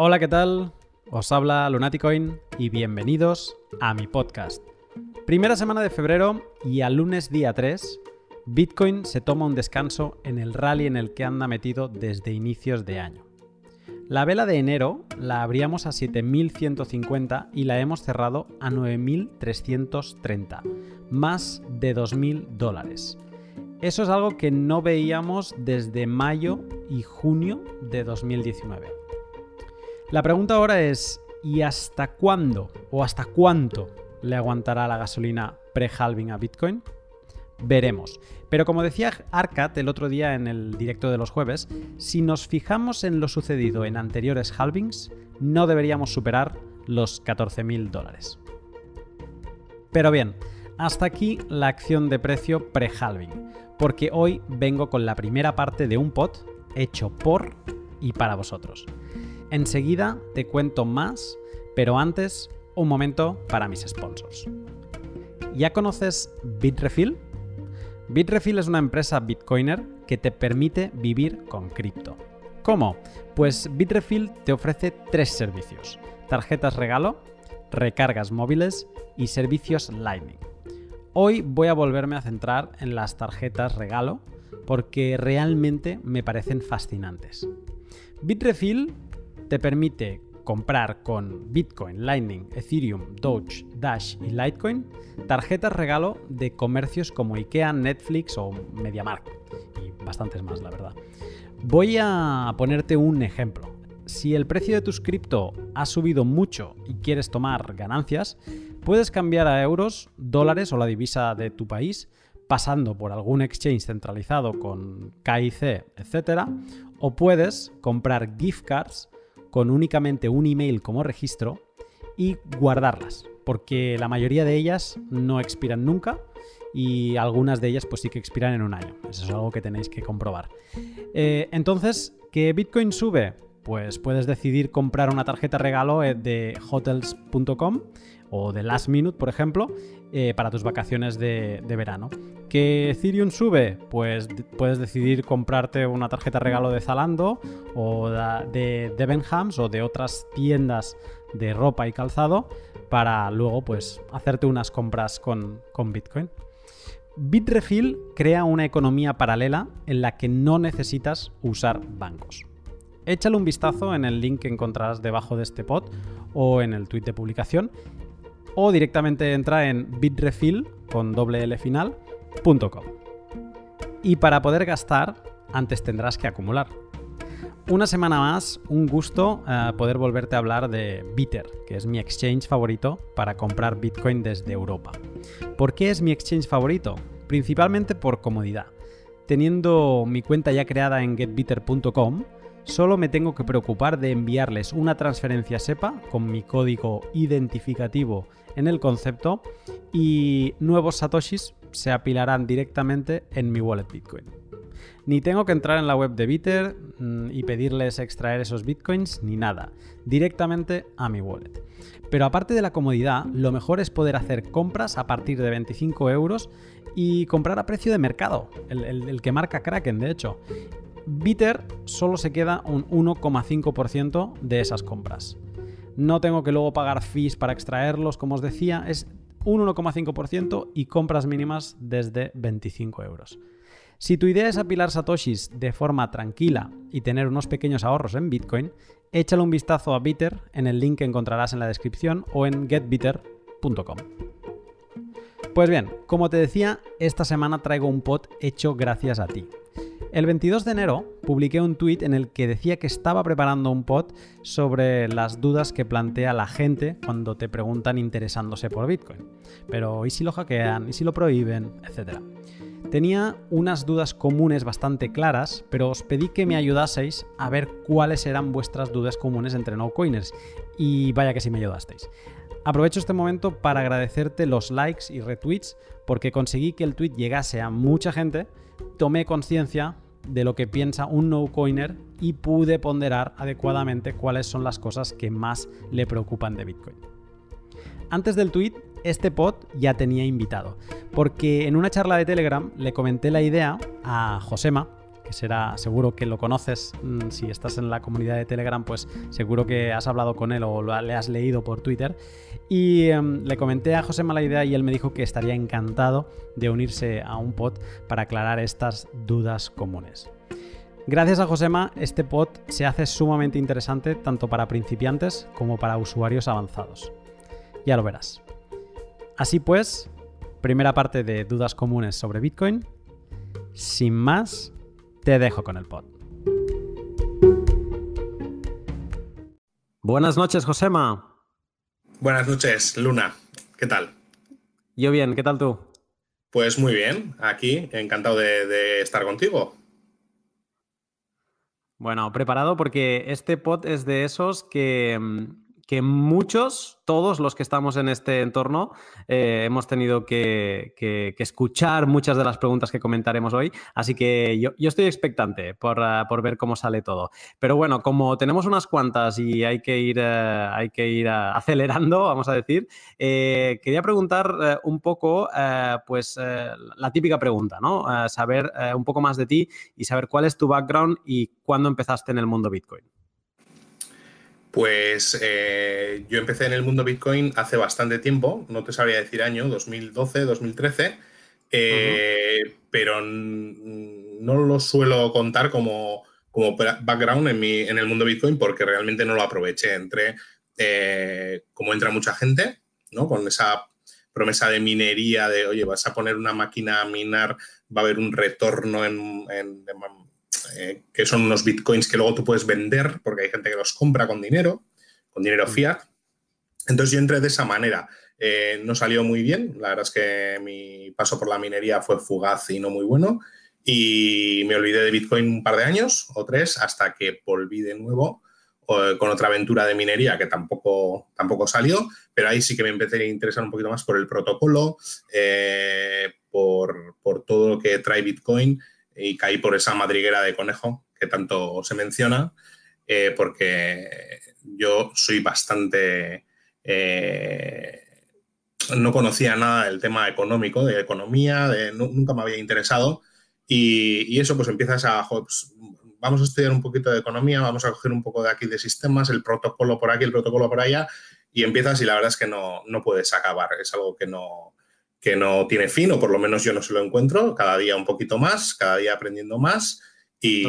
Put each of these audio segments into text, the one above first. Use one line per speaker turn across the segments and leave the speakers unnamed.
Hola, ¿qué tal? Os habla Lunaticoin y bienvenidos a mi podcast. Primera semana de febrero y al lunes día 3, Bitcoin se toma un descanso en el rally en el que anda metido desde inicios de año. La vela de enero la abríamos a 7.150 y la hemos cerrado a 9.330, más de 2.000 dólares. Eso es algo que no veíamos desde mayo y junio de 2019. La pregunta ahora es, ¿y hasta cuándo o hasta cuánto le aguantará la gasolina pre-halving a Bitcoin? Veremos. Pero como decía Arcat el otro día en el directo de los jueves, si nos fijamos en lo sucedido en anteriores halvings, no deberíamos superar los 14.000 dólares. Pero bien, hasta aquí la acción de precio pre-halving, porque hoy vengo con la primera parte de un pot hecho por y para vosotros. Enseguida te cuento más, pero antes, un momento para mis sponsors. ¿Ya conoces Bitrefill? Bitrefill es una empresa bitcoiner que te permite vivir con cripto. ¿Cómo? Pues Bitrefill te ofrece tres servicios. Tarjetas regalo, recargas móviles y servicios Lightning. Hoy voy a volverme a centrar en las tarjetas regalo porque realmente me parecen fascinantes. Bitrefill te permite comprar con Bitcoin, Lightning, Ethereum, Doge, Dash y Litecoin tarjetas regalo de comercios como IKEA, Netflix o MediaMarkt y bastantes más, la verdad. Voy a ponerte un ejemplo. Si el precio de tus cripto ha subido mucho y quieres tomar ganancias, puedes cambiar a euros, dólares o la divisa de tu país pasando por algún exchange centralizado con KIC, etc. O puedes comprar gift cards con únicamente un email como registro y guardarlas, porque la mayoría de ellas no expiran nunca y algunas de ellas pues sí que expiran en un año. Eso es algo que tenéis que comprobar. Eh, entonces, ¿que Bitcoin sube? Pues puedes decidir comprar una tarjeta regalo eh, de hotels.com o de Last Minute, por ejemplo, eh, para tus vacaciones de, verano. ¿Que Ethereum sube? Pues puedes decidir comprarte una tarjeta regalo de Zalando o de Debenhams o de otras tiendas de ropa y calzado para luego pues hacerte unas compras con, con Bitcoin. Bitrefill crea una economía paralela en la que no necesitas usar bancos. Échale un vistazo en el link que encontrarás debajo de este pod o en el tweet de publicación o directamente entra en bitrefill con doble L final.com. Y para poder gastar, antes tendrás que acumular. Una semana más, un gusto eh, poder volverte a hablar de Bitter, que es mi exchange favorito para comprar Bitcoin desde Europa. ¿Por qué es mi exchange favorito? Principalmente por comodidad. Teniendo mi cuenta ya creada en getbitter.com, Solo me tengo que preocupar de enviarles una transferencia SEPA con mi código identificativo en el concepto y nuevos satoshis se apilarán directamente en mi wallet Bitcoin. Ni tengo que entrar en la web de Bitter mm, y pedirles extraer esos bitcoins ni nada, directamente a mi wallet. Pero aparte de la comodidad, lo mejor es poder hacer compras a partir de 25 euros y comprar a precio de mercado, el, el que marca Kraken de hecho. Bitter solo se queda un 1,5% de esas compras. No tengo que luego pagar fees para extraerlos, como os decía, es un 1,5% y compras mínimas desde 25 euros. Si tu idea es apilar satoshis de forma tranquila y tener unos pequeños ahorros en Bitcoin, échale un vistazo a Bitter en el link que encontrarás en la descripción o en getbitter.com. Pues bien, como te decía, esta semana traigo un pot hecho gracias a ti. El 22 de enero publiqué un tweet en el que decía que estaba preparando un pod sobre las dudas que plantea la gente cuando te preguntan interesándose por Bitcoin. Pero ¿y si lo hackean? ¿Y si lo prohíben? Etcétera. Tenía unas dudas comunes bastante claras, pero os pedí que me ayudaseis a ver cuáles eran vuestras dudas comunes entre no coiners. Y vaya que sí me ayudasteis. Aprovecho este momento para agradecerte los likes y retweets porque conseguí que el tweet llegase a mucha gente, tomé conciencia de lo que piensa un no-coiner y pude ponderar adecuadamente cuáles son las cosas que más le preocupan de Bitcoin. Antes del tweet, este pod ya tenía invitado, porque en una charla de Telegram le comenté la idea a Josema, que será, seguro que lo conoces, mm, si estás en la comunidad de Telegram, pues seguro que has hablado con él o le has leído por Twitter. Y em, le comenté a José la idea y él me dijo que estaría encantado de unirse a un pod para aclarar estas dudas comunes. Gracias a Josema, este pod se hace sumamente interesante tanto para principiantes como para usuarios avanzados. Ya lo verás. Así pues, primera parte de dudas comunes sobre Bitcoin. Sin más, te dejo con el pod. Buenas noches, Josema.
Buenas noches, Luna. ¿Qué tal?
Yo bien, ¿qué tal tú?
Pues muy bien, aquí, encantado de, de estar contigo.
Bueno, preparado porque este pod es de esos que mm, que muchos, todos los que estamos en este entorno, eh, hemos tenido que, escuchar muchas de las preguntas que comentaremos hoy. Así que yo, estoy expectante ah, por, ver cómo sale todo. Pero bueno, como tenemos unas cuantas y hay que ir, eh, hay que ir ah, acelerando, vamos a decir, eh, quería preguntar un poco, pues, la típica pregunta, ¿no? saber un poco más de ti y saber cuál es tu background y cuándo empezaste en el mundo Bitcoin.
Pues eh, yo empecé en el mundo Bitcoin hace bastante tiempo, no te sabría decir año, 2012, 2013, eh, pero no lo suelo contar como, como background en, mi, en el mundo Bitcoin porque realmente no lo aproveché. Entré eh, como entra mucha gente, ¿no? Con esa promesa de minería de, oye, vas a poner una máquina a minar, va a haber un retorno en, en eh, que son unos bitcoins que luego tú puedes vender porque hay gente que los compra con dinero, con dinero mm. fiat. Entonces yo entré de esa manera. Eh, no salió muy bien, la verdad es que mi paso por la minería fue fugaz y no muy bueno. Y me olvidé de Bitcoin un par de años o tres hasta que volví de nuevo con otra aventura de minería que tampoco, tampoco salió, pero ahí sí que me empecé a interesar un poquito más por el protocolo, eh, por, por, todo lo que trae Bitcoin y caí por esa madriguera de conejo que tanto se menciona, eh, porque yo soy bastante... Eh, no conocía nada del tema económico, de economía, nunca me había interesado. Y, eso pues empiezas a... Pues, vamos a estudiar un poquito de economía, vamos a coger un poco de aquí de sistemas, el protocolo por aquí, el protocolo por allá, y empiezas y la verdad es que no, no puedes acabar, es algo que no, que no tiene fin, o por lo menos yo no se lo encuentro, cada día un poquito más, cada día aprendiendo más y,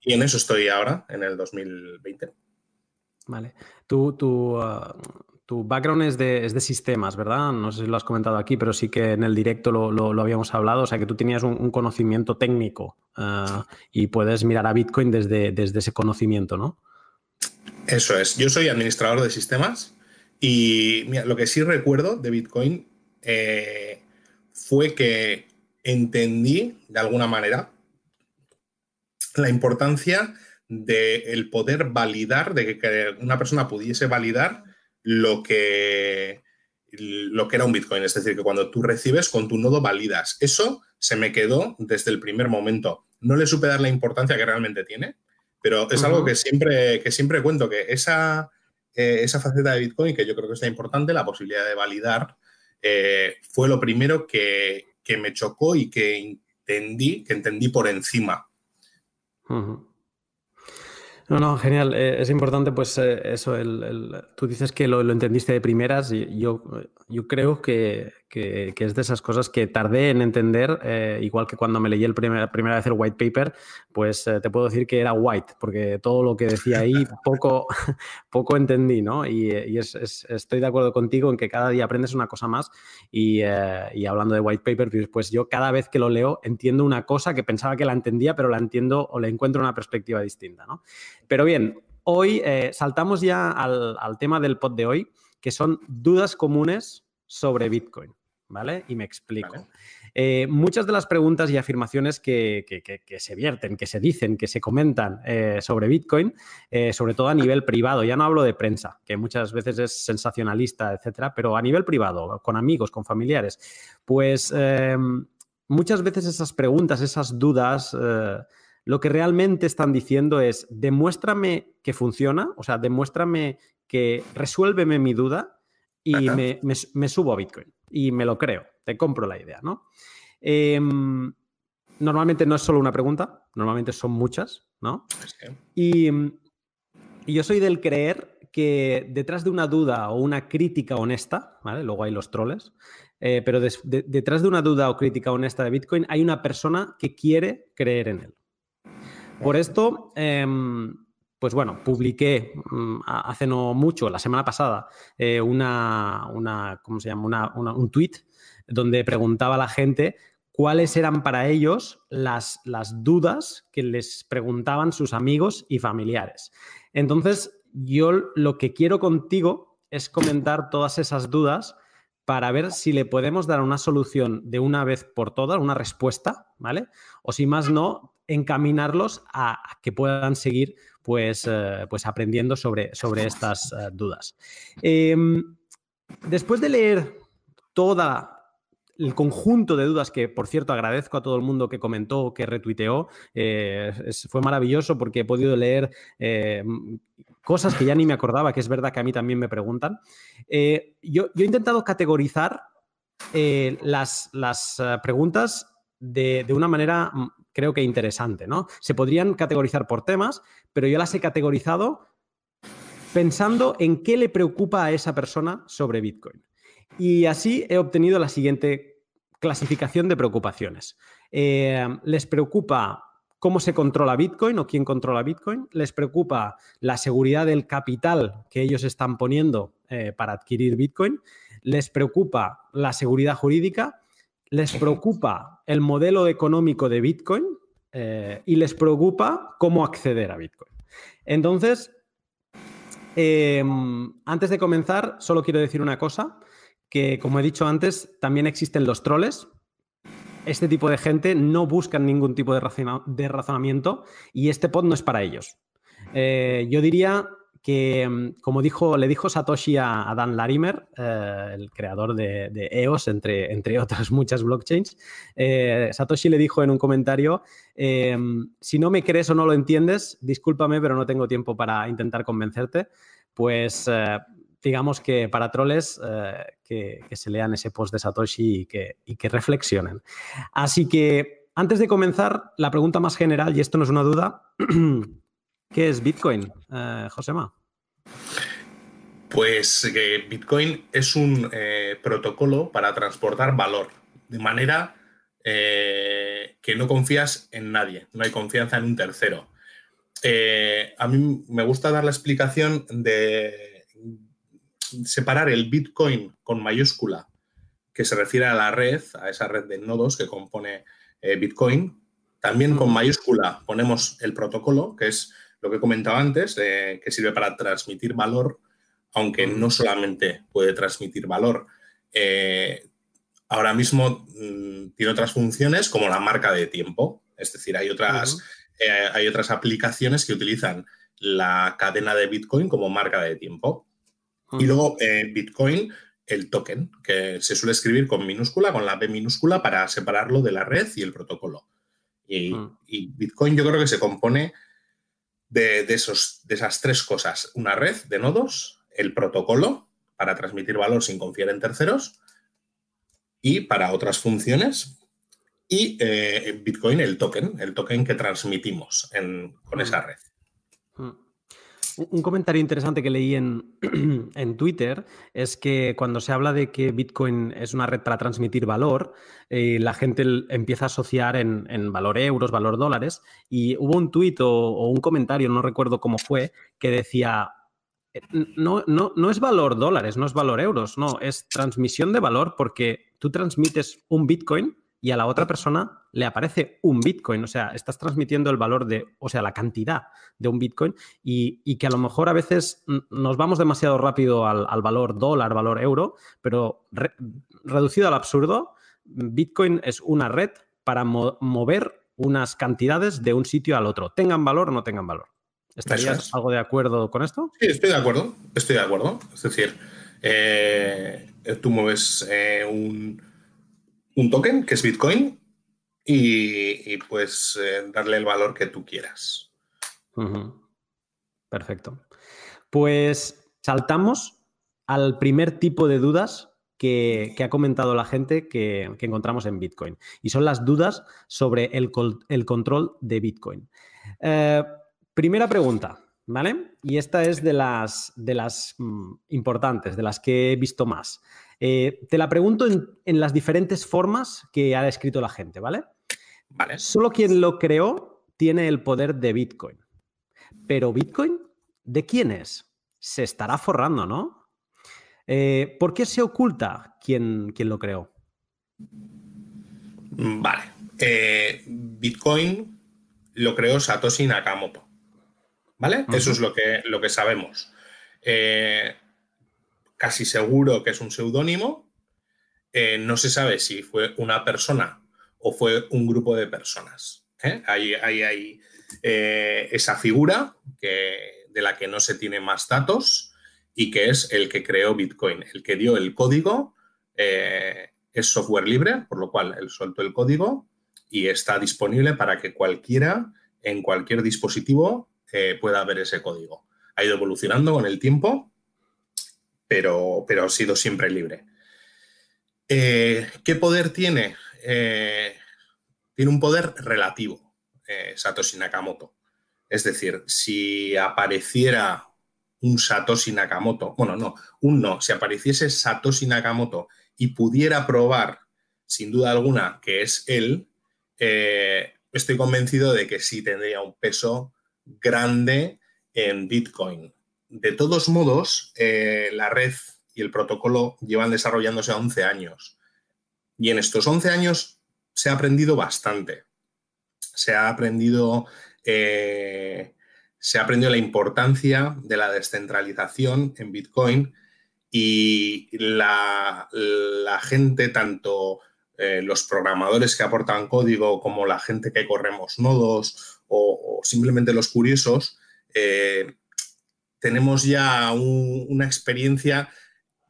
y en eso estoy ahora, en el 2020.
Vale. Tu, tu, uh, tu background es de, es de, sistemas, ¿verdad? No sé si lo has comentado aquí, pero sí que en el directo lo, lo, habíamos hablado, o sea que tú tenías un, conocimiento técnico uh, y puedes mirar a Bitcoin desde, desde ese conocimiento, ¿no?
Eso es, yo soy administrador de sistemas y mira, lo que sí recuerdo de Bitcoin eh, fue que entendí de alguna manera la importancia del poder validar, de que una persona pudiese validar lo que, lo que era un Bitcoin. Es decir, que cuando tú recibes con tu nodo validas. Eso se me quedó desde el primer momento. No le supe dar la importancia que realmente tiene, pero es algo que siempre, que siempre cuento, que esa, eh, esa faceta de Bitcoin, que yo creo que es importante, la posibilidad de validar eh, fue lo primero que, me chocó y que entendí, que entendí por encima.
No, no, genial. Eh, es importante, pues, eh, eso. El, tú dices que lo, entendiste de primeras. Y yo, yo creo que, es de esas cosas que tardé en entender, eh, igual que cuando me leí el primer, primera vez el white paper, pues te puedo decir que era white, porque todo lo que decía ahí poco, poco entendí, ¿no? Y, estoy de acuerdo contigo en que cada día aprendes una cosa más. Y, y hablando de white paper, pues, pues yo cada vez que lo leo entiendo una cosa que pensaba que la entendía, pero la entiendo o le encuentro una perspectiva distinta, ¿no? Pero bien, hoy eh, saltamos ya al, tema del pod de hoy, que son dudas comunes sobre Bitcoin. ¿Vale? Y me explico. Eh, muchas de las preguntas y afirmaciones que, se vierten, que se dicen, que se comentan eh, sobre Bitcoin, sobre todo a nivel privado, ya no hablo de prensa, que muchas veces es sensacionalista, etcétera, pero a nivel privado, con amigos, con familiares, pues muchas veces esas preguntas, esas dudas lo que realmente están diciendo es, demuéstrame que funciona, o sea, demuéstrame que resuélveme mi duda y me, subo a Bitcoin. Y me lo creo, te compro la idea, ¿no? Em, normalmente no es solo una pregunta, normalmente son muchas, ¿no? Y, yo soy del creer que detrás de una duda o una crítica honesta, ¿vale? Luego hay los troles, eh, pero detrás de una duda o crítica honesta de Bitcoin hay una persona que quiere creer en él. Por esto, em, pues bueno, publiqué mm, hace no mucho, la semana pasada, eh, una, una, ¿cómo se llama? un tweet donde preguntaba a la gente cuáles eran para ellos las, las dudas que les preguntaban sus amigos y familiares. Entonces, yo lo que quiero contigo es comentar todas esas dudas para ver si le podemos dar una solución de una vez por todas, una respuesta, ¿vale? O si más no, encaminarlos a, que puedan seguir pues, eh, pues aprendiendo sobre, sobre estas eh, dudas. Em, después de leer toda el conjunto de dudas que, por cierto, agradezco a todo el mundo que comentó, que retuiteó. Eh, fue maravilloso porque he podido leer cosas que ya ni me acordaba, que es verdad que a mí también me preguntan. Eh, yo, he intentado categorizar las, las preguntas de, de, una manera, mm, creo que interesante, ¿no? Se podrían categorizar por temas, pero yo las he categorizado pensando en qué le preocupa a esa persona sobre Bitcoin. Y así he obtenido la siguiente clasificación de preocupaciones. Eh, les preocupa cómo se controla Bitcoin o quién controla Bitcoin. Les preocupa la seguridad del capital que ellos están poniendo eh, para adquirir Bitcoin. Les preocupa la seguridad jurídica. Les preocupa el modelo económico de Bitcoin. Eh, y les preocupa cómo acceder a Bitcoin. Entonces, antes de comenzar, solo quiero decir una cosa que, como he dicho antes, también existen los troles. Este tipo de gente no buscan ningún tipo de, razonamiento y este pod no es para ellos. Eh, yo diría que, mm, como dijo, le dijo Satoshi a, Dan Larimer, eh, el creador de, EOS, entre, entre, otras muchas blockchains, eh, Satoshi le dijo en un comentario, si no me crees o no lo entiendes, discúlpame, pero no tengo tiempo para intentar convencerte. Pues digamos que para troles eh, que, se lean ese post de Satoshi y que, que, reflexionen. Así que antes de comenzar, la pregunta más general, y esto no es una duda, ¿qué es Bitcoin, eh, Josema?
Pues que Bitcoin es un eh, protocolo para transportar valor de manera que no confías en nadie, no hay confianza en un tercero. a mí me gusta dar la explicación de separar el Bitcoin con mayúscula, que se refiere a la red, a esa red de nodos que compone eh, Bitcoin. También con mayúscula ponemos el protocolo, que es lo que he comentado antes, que sirve para transmitir valor, aunque no solamente puede transmitir valor. Eh, ahora mismo mm, tiene otras funciones como la marca de tiempo. Es decir, hay otras, eh, hay otras aplicaciones que utilizan la cadena de Bitcoin como marca de tiempo. Y luego eh, Bitcoin, el token, que se suele escribir con minúscula, con la B minúscula, para separarlo de la red y el protocolo. Y, Bitcoin yo creo que se compone de, esos, de esas tres cosas. Una red de nodos, el protocolo, para transmitir valor sin confiar en terceros, y para otras funciones, y eh, Bitcoin, el token, el token que transmitimos con esa red.
Un comentario interesante que leí en, Twitter es que cuando se habla de que Bitcoin es una red para transmitir valor, eh, la gente empieza a asociar en, valor euros, valor dólares, y hubo un tuit o, un comentario, no recuerdo cómo fue, que decía, eh, no, no, no es valor dólares, no es valor euros, no, es transmisión de valor porque tú transmites un Bitcoin y a la otra persona le aparece un Bitcoin. O sea, estás transmitiendo el valor de, o sea, la cantidad de un Bitcoin y, que a lo mejor a veces nos vamos demasiado rápido al, valor dólar, valor euro, pero reducido al absurdo, Bitcoin es una red para mover unas cantidades de un sitio al otro, tengan valor o no tengan valor. ¿Estarías algo de acuerdo con esto?
Sí, estoy de acuerdo, estoy de acuerdo. Es decir, eh, tú mueves eh, un un token que es Bitcoin y, pues darle el valor que tú quieras.
Perfecto. Pues saltamos al primer tipo de dudas que, ha comentado la gente que, encontramos en Bitcoin. Y son las dudas sobre el, control de Bitcoin. Eh, primera pregunta, ¿vale? Y esta es de las, de las mm, importantes, de las que he visto más. Eh, te la pregunto en, las diferentes formas que ha escrito la gente, ¿vale?
Vale.
Solo quien lo creó tiene el poder de Bitcoin. Pero Bitcoin, ¿de quién es? Se estará forrando, ¿no? Eh, ¿Por qué se oculta quién, lo creó?
Vale. Eh, Bitcoin lo creó Satoshi Nakamoto. ¿Vale? Eso es lo que, lo que sabemos. Eh, casi seguro que es un seudónimo. no se sabe si fue una persona o fue un grupo de personas. Ahí hay, esa figura de la que no se tiene más datos y que es el que creó Bitcoin, el que dio el código. Eh, es software libre, por lo cual él soltó el código y está disponible para que cualquiera en cualquier dispositivo eh, pueda ver ese código. Ha ido evolucionando con el tiempo, pero, pero ha sido siempre libre. Eh, ¿Qué poder tiene? tiene un poder relativo, Satoshi Nakamoto. Es decir, si apareciera un Satoshi Nakamoto, bueno, no, un no, si apareciese Satoshi Nakamoto y pudiera probar, sin duda alguna, que es él, eh, estoy convencido de que sí tendría un peso grande en Bitcoin. De todos modos, eh, la red y el protocolo llevan desarrollándose 11 años. Y en estos 11 años se ha aprendido bastante. Se ha aprendido eh, se ha aprendido la importancia de la descentralización en Bitcoin y la, gente, tanto eh, los programadores que aportan código como la gente que corremos nodos o, simplemente los curiosos, tenemos ya una experiencia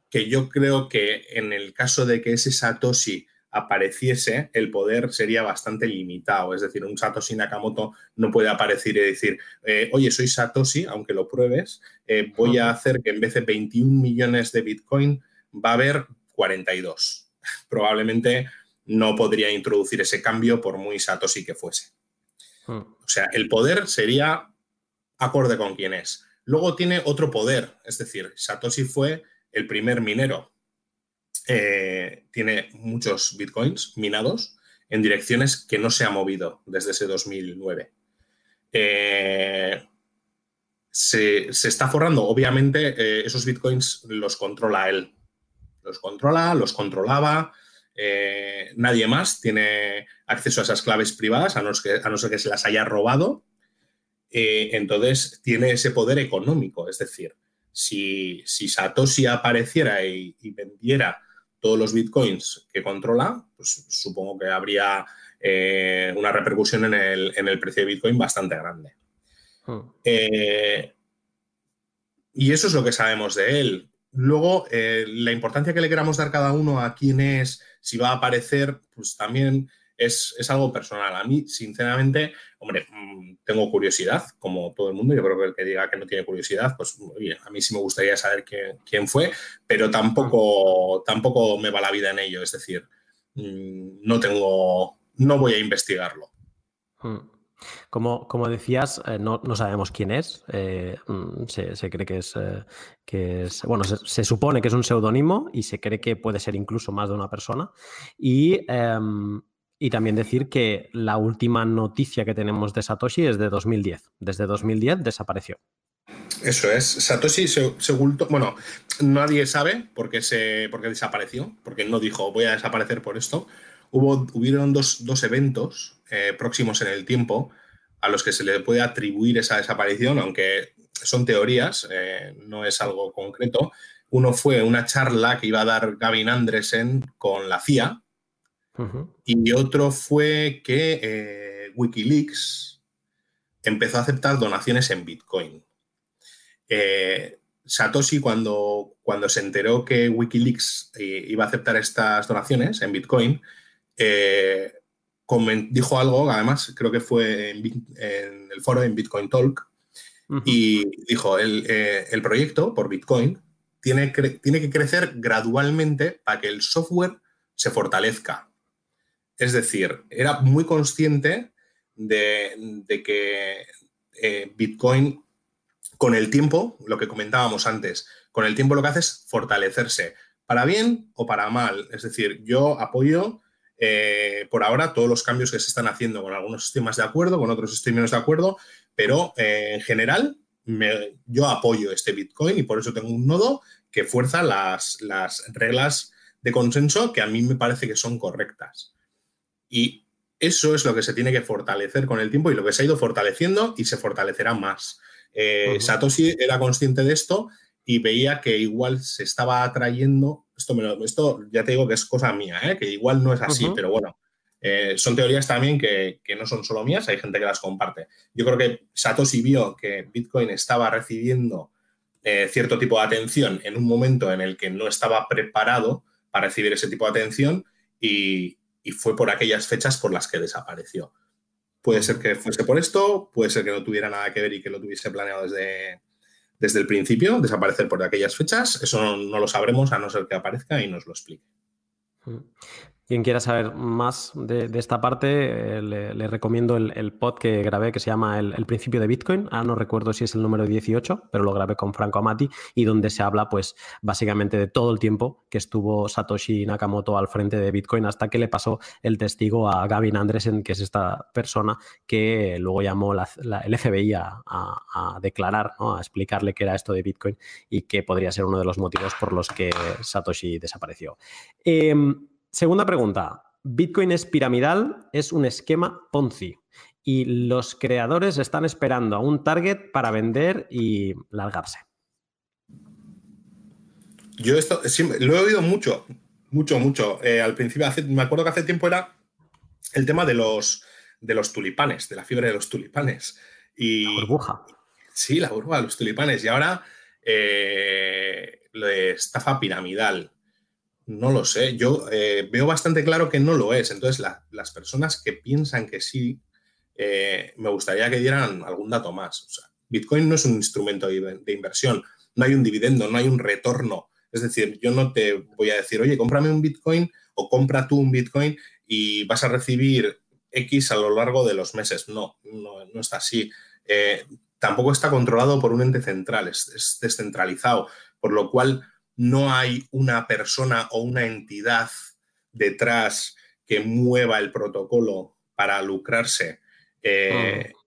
que yo creo que en el caso de que ese Satoshi apareciese, el poder sería bastante limitado. Es decir, un Satoshi Nakamoto no puede aparecer y decir, eh, oye, soy Satoshi, aunque lo pruebes, eh, voy a hacer que en vez de 21 millones de Bitcoin va a haber 42. Probablemente no podría introducir ese cambio por muy Satoshi que fuese. Hmm. O sea, el poder sería acorde con quién es. Luego tiene otro poder, es decir, Satoshi fue el primer minero, eh, tiene muchos bitcoins minados en direcciones que no se ha movido desde ese 2009. Eh, se, está forrando, obviamente, eh, esos bitcoins los controla él. Los controla, los controlaba. nadie más tiene acceso a esas claves privadas, a no ser que, se las haya robado. Entonces, tiene ese poder económico. Es decir, si, Satoshi apareciera y vendiera todos los bitcoins que controla, pues supongo que habría eh, una repercusión en el, precio de bitcoin bastante grande. Hmm. Eh, y eso es lo que sabemos de él. Luego, eh, la importancia que le queramos dar cada uno a quién es, si va a aparecer, pues también es, algo personal. A mí, sinceramente, hombre, mm, tengo curiosidad, como todo el mundo. Yo creo que el que diga que no tiene curiosidad, pues a mí sí me gustaría saber quién, fue, pero tampoco, tampoco me va la vida en ello. Es decir, mm, no tengo, no voy a investigarlo.
Hmm. Como, como, decías, eh, no, sabemos quién es. Eh, mm, se, cree que es, eh, que es bueno, se, supone que es un seudónimo y se cree que puede ser incluso más de una persona. Y em, y también decir que la última noticia que tenemos de Satoshi es de 2010. Desde 2010 desapareció.
Eso es. Satoshi se, ocultó. Bueno, nadie sabe por qué, se, por qué desapareció, porque no dijo voy a desaparecer por esto. Hubo, hubieron dos, eventos eh, próximos en el tiempo a los que se le puede atribuir esa desaparición, aunque son teorías, eh, no es algo concreto. Uno fue una charla que iba a dar Gavin Andresen con la CIA, y otro fue que eh, Wikileaks empezó a aceptar donaciones en Bitcoin. Eh, Satoshi, cuando, cuando se enteró que Wikileaks eh, iba a aceptar estas donaciones en Bitcoin, dijo algo, además creo que fue en, el foro en Bitcoin Talk, y dijo, el, el, proyecto por Bitcoin tiene, tiene que crecer gradualmente para que el software se fortalezca. Es decir, era muy consciente de, que eh, Bitcoin, con el tiempo, lo que comentábamos antes, con el tiempo lo que hace es fortalecerse, para bien o para mal. Es decir, yo apoyo eh, por ahora todos los cambios que se están haciendo. Con algunos estoy más de acuerdo, con otros estoy menos de acuerdo, pero eh, en general yo apoyo este Bitcoin y por eso tengo un nodo que fuerza las, las reglas de consenso que a mí me parece que son correctas. Y eso es lo que se tiene que fortalecer con el tiempo y lo que se ha ido fortaleciendo y se fortalecerá más. Eh, Satoshi era consciente de esto y veía que igual se estaba atrayendo, esto, me esto ya te digo que es cosa mía, ¿eh? que igual no es así, pero bueno, eh, son teorías también que, no son solo mías, hay gente que las comparte. Yo creo que Satoshi vio que Bitcoin estaba recibiendo cierto tipo de atención en un momento en el que no estaba preparado para recibir ese tipo de atención y, fue por aquellas fechas por las que desapareció. Puede ser que fuese por esto, puede ser que no tuviera nada que ver y que lo tuviese planeado desde, desde el principio, desaparecer por aquellas fechas. Eso no, no, lo sabremos a no ser que aparezca y nos lo explique.
Quien quiera saber más de, esta parte, eh, le, recomiendo el, pod que grabé que se llama el, principio de Bitcoin. Ah, no recuerdo si es el número 18, pero lo grabé con Franco Amati y donde se habla, pues, básicamente de todo el tiempo que estuvo Satoshi Nakamoto al frente de Bitcoin hasta que le pasó el testigo a Gavin Andresen, que es esta persona que luego llamó el FBI a, declarar, a explicarle qué era esto de Bitcoin y que podría ser uno de los motivos por los que Satoshi desapareció. Em, Segunda pregunta. Bitcoin es piramidal, es un esquema Ponzi y los creadores están esperando a un target para vender y largarse.
Yo esto lo he oído mucho, mucho, mucho. Eh, al principio, me acuerdo que hace tiempo era el tema de los, de los tulipanes, de la fiebre de los tulipanes. Y,
la burbuja.
Sí, la burbuja de los tulipanes. Y ahora eh, lo de estafa piramidal. No lo sé. Yo eh, veo bastante claro que no lo es. Entonces, las personas que piensan que sí, eh, me gustaría que dieran algún dato más. Bitcoin no es un instrumento de, inversión. No hay un dividendo, no hay un retorno. Es decir, yo no te voy a decir, oye, cómprame un Bitcoin o compra tú un Bitcoin y vas a recibir X a lo largo de los meses. No, no, está así. Eh, tampoco está controlado por un ente central, es descentralizado, por lo cual no hay una persona o una entidad detrás que mueva el protocolo para lucrarse. Eh, ah.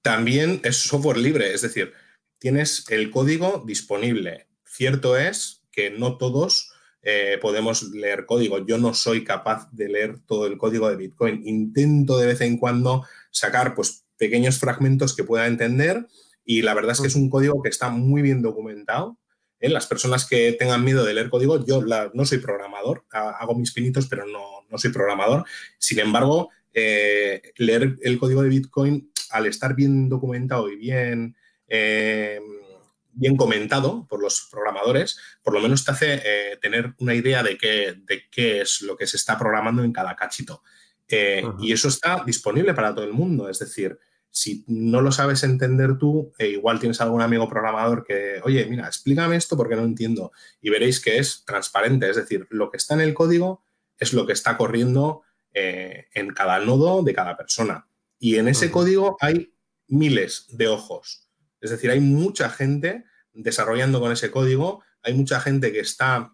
También es software libre, es decir, tienes el código disponible. Cierto es que no todos eh, podemos leer código. Yo no soy capaz de leer todo el código de Bitcoin. Intento de vez en cuando sacar pues, pequeños fragmentos que pueda entender y la verdad es que es un código que está muy bien documentado ¿eh? Las personas que tengan miedo de leer código, yo no soy programador, hago mis pinitos, pero no, soy programador. Sin embargo, eh, leer el código de Bitcoin, al estar bien documentado y bien, eh, bien comentado por los programadores, por lo menos te hace tener una idea de qué, de qué es lo que se está programando en cada cachito. Y eso está disponible para todo el mundo, es decir, si no lo sabes entender tú, eh, igual tienes algún amigo programador que, oye, mira, explícame esto porque no entiendo. Y veréis que es transparente, es decir, lo que está en el código es lo que está corriendo eh, en cada nodo de cada persona. Y en ese código hay miles de ojos. Es decir, hay mucha gente desarrollando con ese código, hay mucha gente que está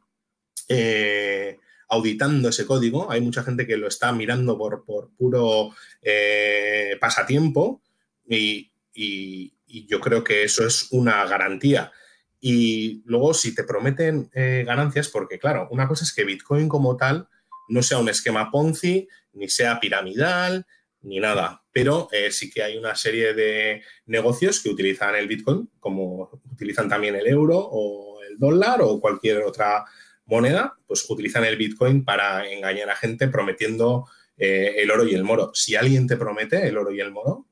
eh, auditando ese código, hay mucha gente que lo está mirando por, por puro pasatiempo y, yo creo que eso es una garantía. Y luego, si te prometen eh, ganancias, porque claro, una cosa es que Bitcoin como tal no sea un esquema Ponzi, ni sea piramidal, ni nada, pero eh, sí que hay una serie de negocios que utilizan el Bitcoin, como utilizan también el euro o el dólar o cualquier otra moneda, pues utilizan el Bitcoin para engañar a gente prometiendo eh, el oro y el moro. Si alguien te promete el oro y el moro,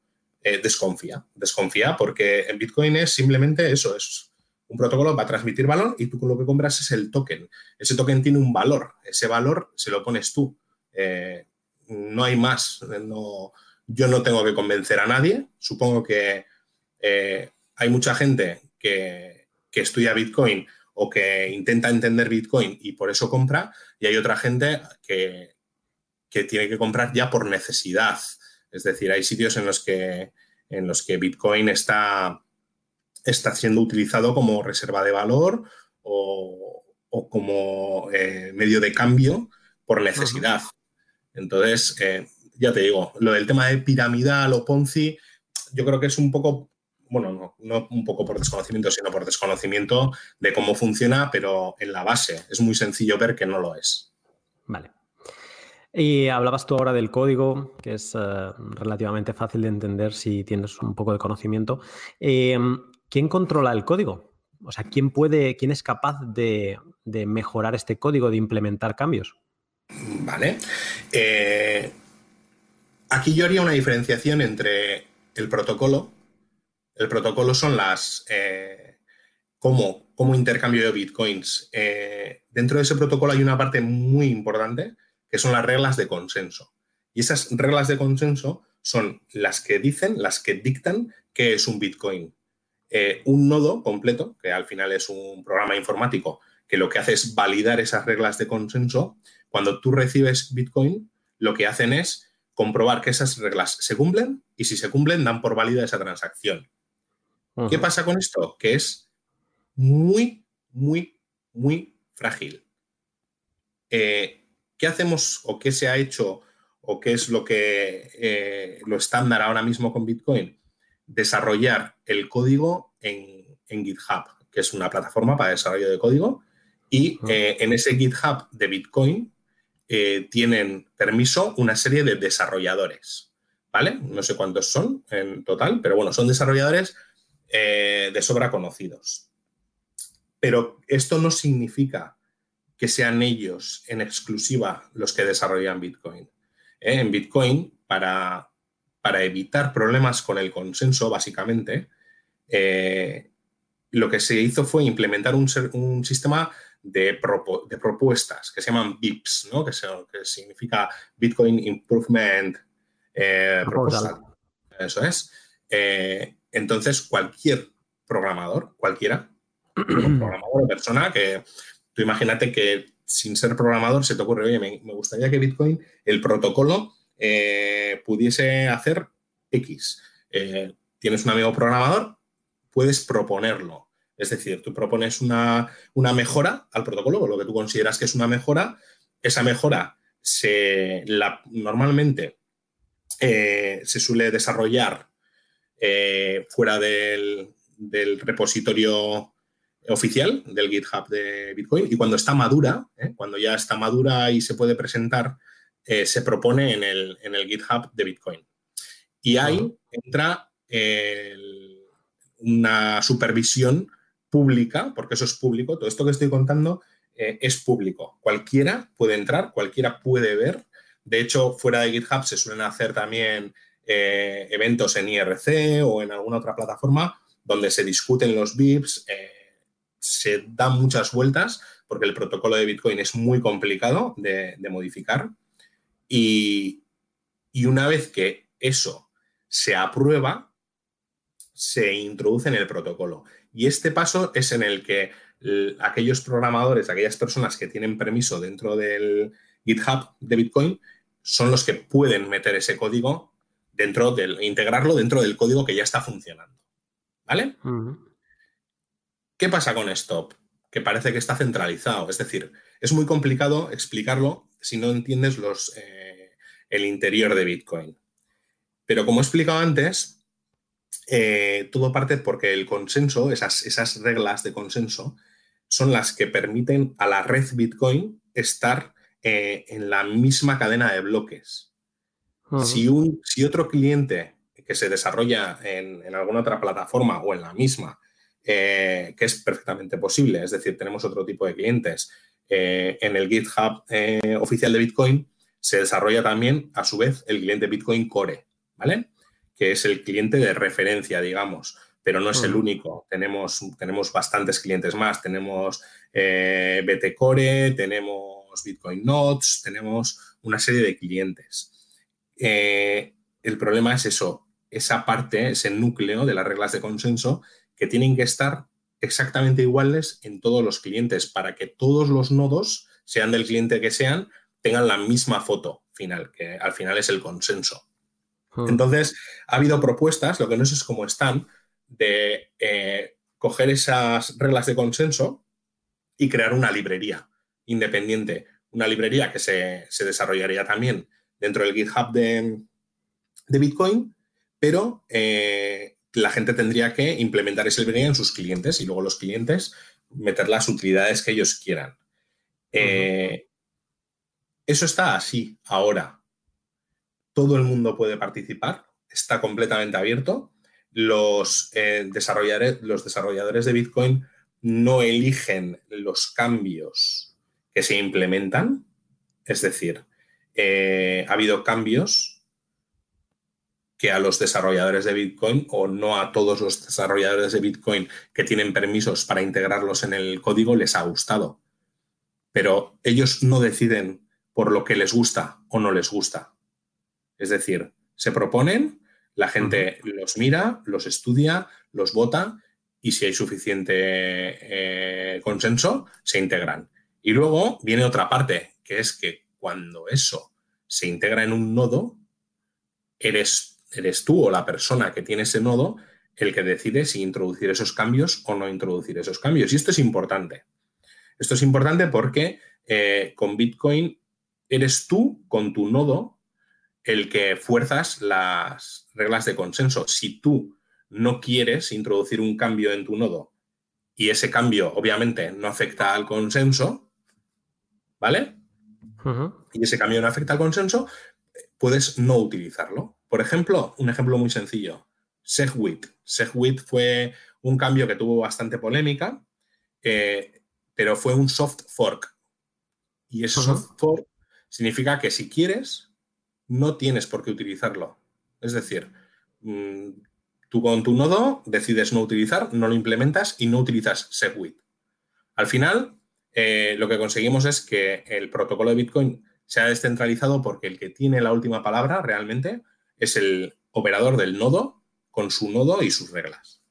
eh, desconfía, desconfía porque el Bitcoin es simplemente eso, es un protocolo para transmitir valor y tú lo que compras es el token. Ese token tiene un valor, ese valor se lo pones tú. Eh, no hay más. No, yo no tengo que convencer a nadie. Supongo que eh, hay mucha gente que, estudia Bitcoin o que intenta entender Bitcoin y por eso compra, y hay otra gente que, que tiene que comprar ya por necesidad. Es decir, hay sitios en los que, en los que Bitcoin está, está siendo utilizado como reserva de valor o, como eh, medio de cambio por necesidad. Entonces, eh, ya te digo, lo del tema de piramidal o Ponzi, yo creo que es un poco, bueno, no, no un poco por desconocimiento, sino por desconocimiento de cómo funciona, pero en la base es muy sencillo ver que no lo es.
Vale. Hablabas tú ahora del código, que es eh, relativamente fácil de entender si tienes un poco de conocimiento. Em, ¿Quién controla el código? O sea, ¿quién puede, quién es capaz de, mejorar este código, de implementar cambios?
Vale. Eh, aquí yo haría una diferenciación entre el protocolo. El protocolo son las. Eh, cómo, intercambio de bitcoins. dentro de ese protocolo hay una parte muy importante que son las reglas de consenso. Y esas reglas de consenso son las que dicen, las que dictan qué es un Bitcoin. Eh, un nodo completo, que al final es un programa informático que lo que hace es validar esas reglas de consenso, cuando tú recibes Bitcoin, lo que hacen es comprobar que esas reglas se cumplen y si se cumplen dan por válida esa transacción. ¿Qué pasa con esto? Que es muy, muy, muy frágil. Eh, ¿Qué hacemos o qué se ha hecho o qué es lo que eh, lo estándar ahora mismo con Bitcoin? Desarrollar el código en, GitHub, que es una plataforma para desarrollo de código. Y eh, en ese GitHub de Bitcoin eh, tienen permiso una serie de desarrolladores. ¿Vale? No sé cuántos son en total, pero bueno, son desarrolladores de sobra conocidos. Pero esto no significa que sean ellos en exclusiva los que desarrollan Bitcoin. ¿eh? En Bitcoin, para, para, evitar problemas con el consenso, básicamente, eh, lo que se hizo fue implementar un, un sistema de, de, propuestas que se llaman BIPs, ¿no? que, que significa Bitcoin Improvement eh, Proposal. Eso es. entonces, cualquier programador, cualquiera, programador o persona que Tú imagínate que sin ser programador se te ocurre, oye, me, gustaría que Bitcoin, el protocolo, eh, pudiese hacer X. Eh, tienes un amigo programador, puedes proponerlo. Es decir, tú propones una, mejora al protocolo, lo que tú consideras que es una mejora. Esa mejora se, la, normalmente eh, se suele desarrollar fuera del, del repositorio oficial del GitHub de Bitcoin y cuando está madura, ¿eh? cuando ya está madura y se puede presentar, eh, se propone en el, GitHub de Bitcoin. Y ahí entra una supervisión pública, porque eso es público, todo esto que estoy contando eh, es público. Cualquiera puede entrar, cualquiera puede ver. De hecho, fuera de GitHub se suelen hacer también eventos en IRC o en alguna otra plataforma donde se discuten los VIPs se da muchas vueltas porque el protocolo de Bitcoin es muy complicado de, modificar. Y, una vez que eso se aprueba, se introduce en el protocolo. Y este paso es en el que aquellos programadores, aquellas personas que tienen permiso dentro del GitHub de Bitcoin, son los que pueden meter ese código dentro del, integrarlo dentro del código que ya está funcionando. ¿Vale? ¿Qué pasa con esto? Que parece que está centralizado. Es decir, es muy complicado explicarlo si no entiendes los, eh, el interior de Bitcoin. Pero como he explicado antes, eh, todo parte porque el consenso, esas, esas reglas de consenso, son las que permiten a la red Bitcoin estar eh, en la misma cadena de bloques. si, un, si, otro cliente que se desarrolla en, en, alguna otra plataforma o en la misma eh, que es perfectamente posible. Es decir, tenemos otro tipo de clientes. Eh, en el GitHub eh, oficial de Bitcoin se desarrolla también, a su vez, el cliente Bitcoin Core, ¿vale? Que es el cliente de referencia, digamos, pero no es el único. Tenemos, tenemos bastantes clientes más. Tenemos BT Core, tenemos Bitcoin Nodes, tenemos una serie de clientes. el problema es eso, esa parte, ese núcleo de las reglas de consenso que tienen que estar exactamente iguales en todos los clientes para que todos los nodos, sean del cliente que sean, tengan la misma foto final, que al final es el consenso. Hmm. Entonces, ha habido propuestas, lo que no sé es cómo están, de eh, coger esas reglas de consenso y crear una librería independiente, una librería que se, desarrollaría también dentro del GitHub de, Bitcoin, pero eh, la gente tendría que implementar esa librería en sus clientes y luego los clientes meter las utilidades que ellos quieran. Eh, eso está así ahora. Todo el mundo puede participar, está completamente abierto. Los, eh, desarrolladores, los desarrolladores de Bitcoin no eligen los cambios que se implementan. Es decir, eh, ha habido cambios que a los desarrolladores de Bitcoin o no a todos los desarrolladores de Bitcoin que tienen permisos para integrarlos en el código les ha gustado. Pero ellos no deciden por lo que les gusta o no les gusta. Es decir, se proponen, la gente los mira, los estudia, los vota y si hay suficiente eh, consenso, se integran. Y luego viene otra parte, que es que cuando eso se integra en un nodo, eres, eres tú o la persona que tiene ese nodo el que decide si introducir esos cambios o no introducir esos cambios. Y esto es importante. Esto es importante porque eh, con Bitcoin eres tú con tu nodo el que fuerzas las reglas de consenso. Si tú no quieres introducir un cambio en tu nodo y ese cambio obviamente no afecta al consenso, ¿vale? Y ese cambio no afecta al consenso, puedes no utilizarlo. Por ejemplo, un ejemplo muy sencillo, SegWit. SegWit fue un cambio que tuvo bastante polémica, eh, pero fue un soft fork. Y ese soft fork significa que si quieres, no tienes por qué utilizarlo. Es decir, mm, tú con tu nodo decides no utilizar, no lo implementas y no utilizas SegWit. Al final, eh, lo que conseguimos es que el protocolo de Bitcoin sea descentralizado porque el que tiene la última palabra realmente es el operador del nodo con su nodo y sus reglas.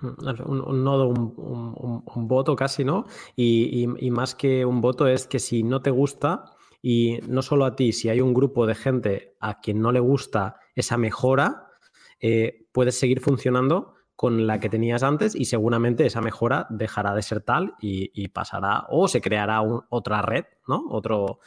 Un, nodo, un, voto casi, ¿no? y, más que un voto es que si no te gusta, y no solo a ti, si hay un grupo de gente a quien no le gusta esa mejora, eh, puedes seguir funcionando con la que tenías antes y seguramente esa mejora dejará de ser tal y, pasará o se creará otra red, ¿no? Otro,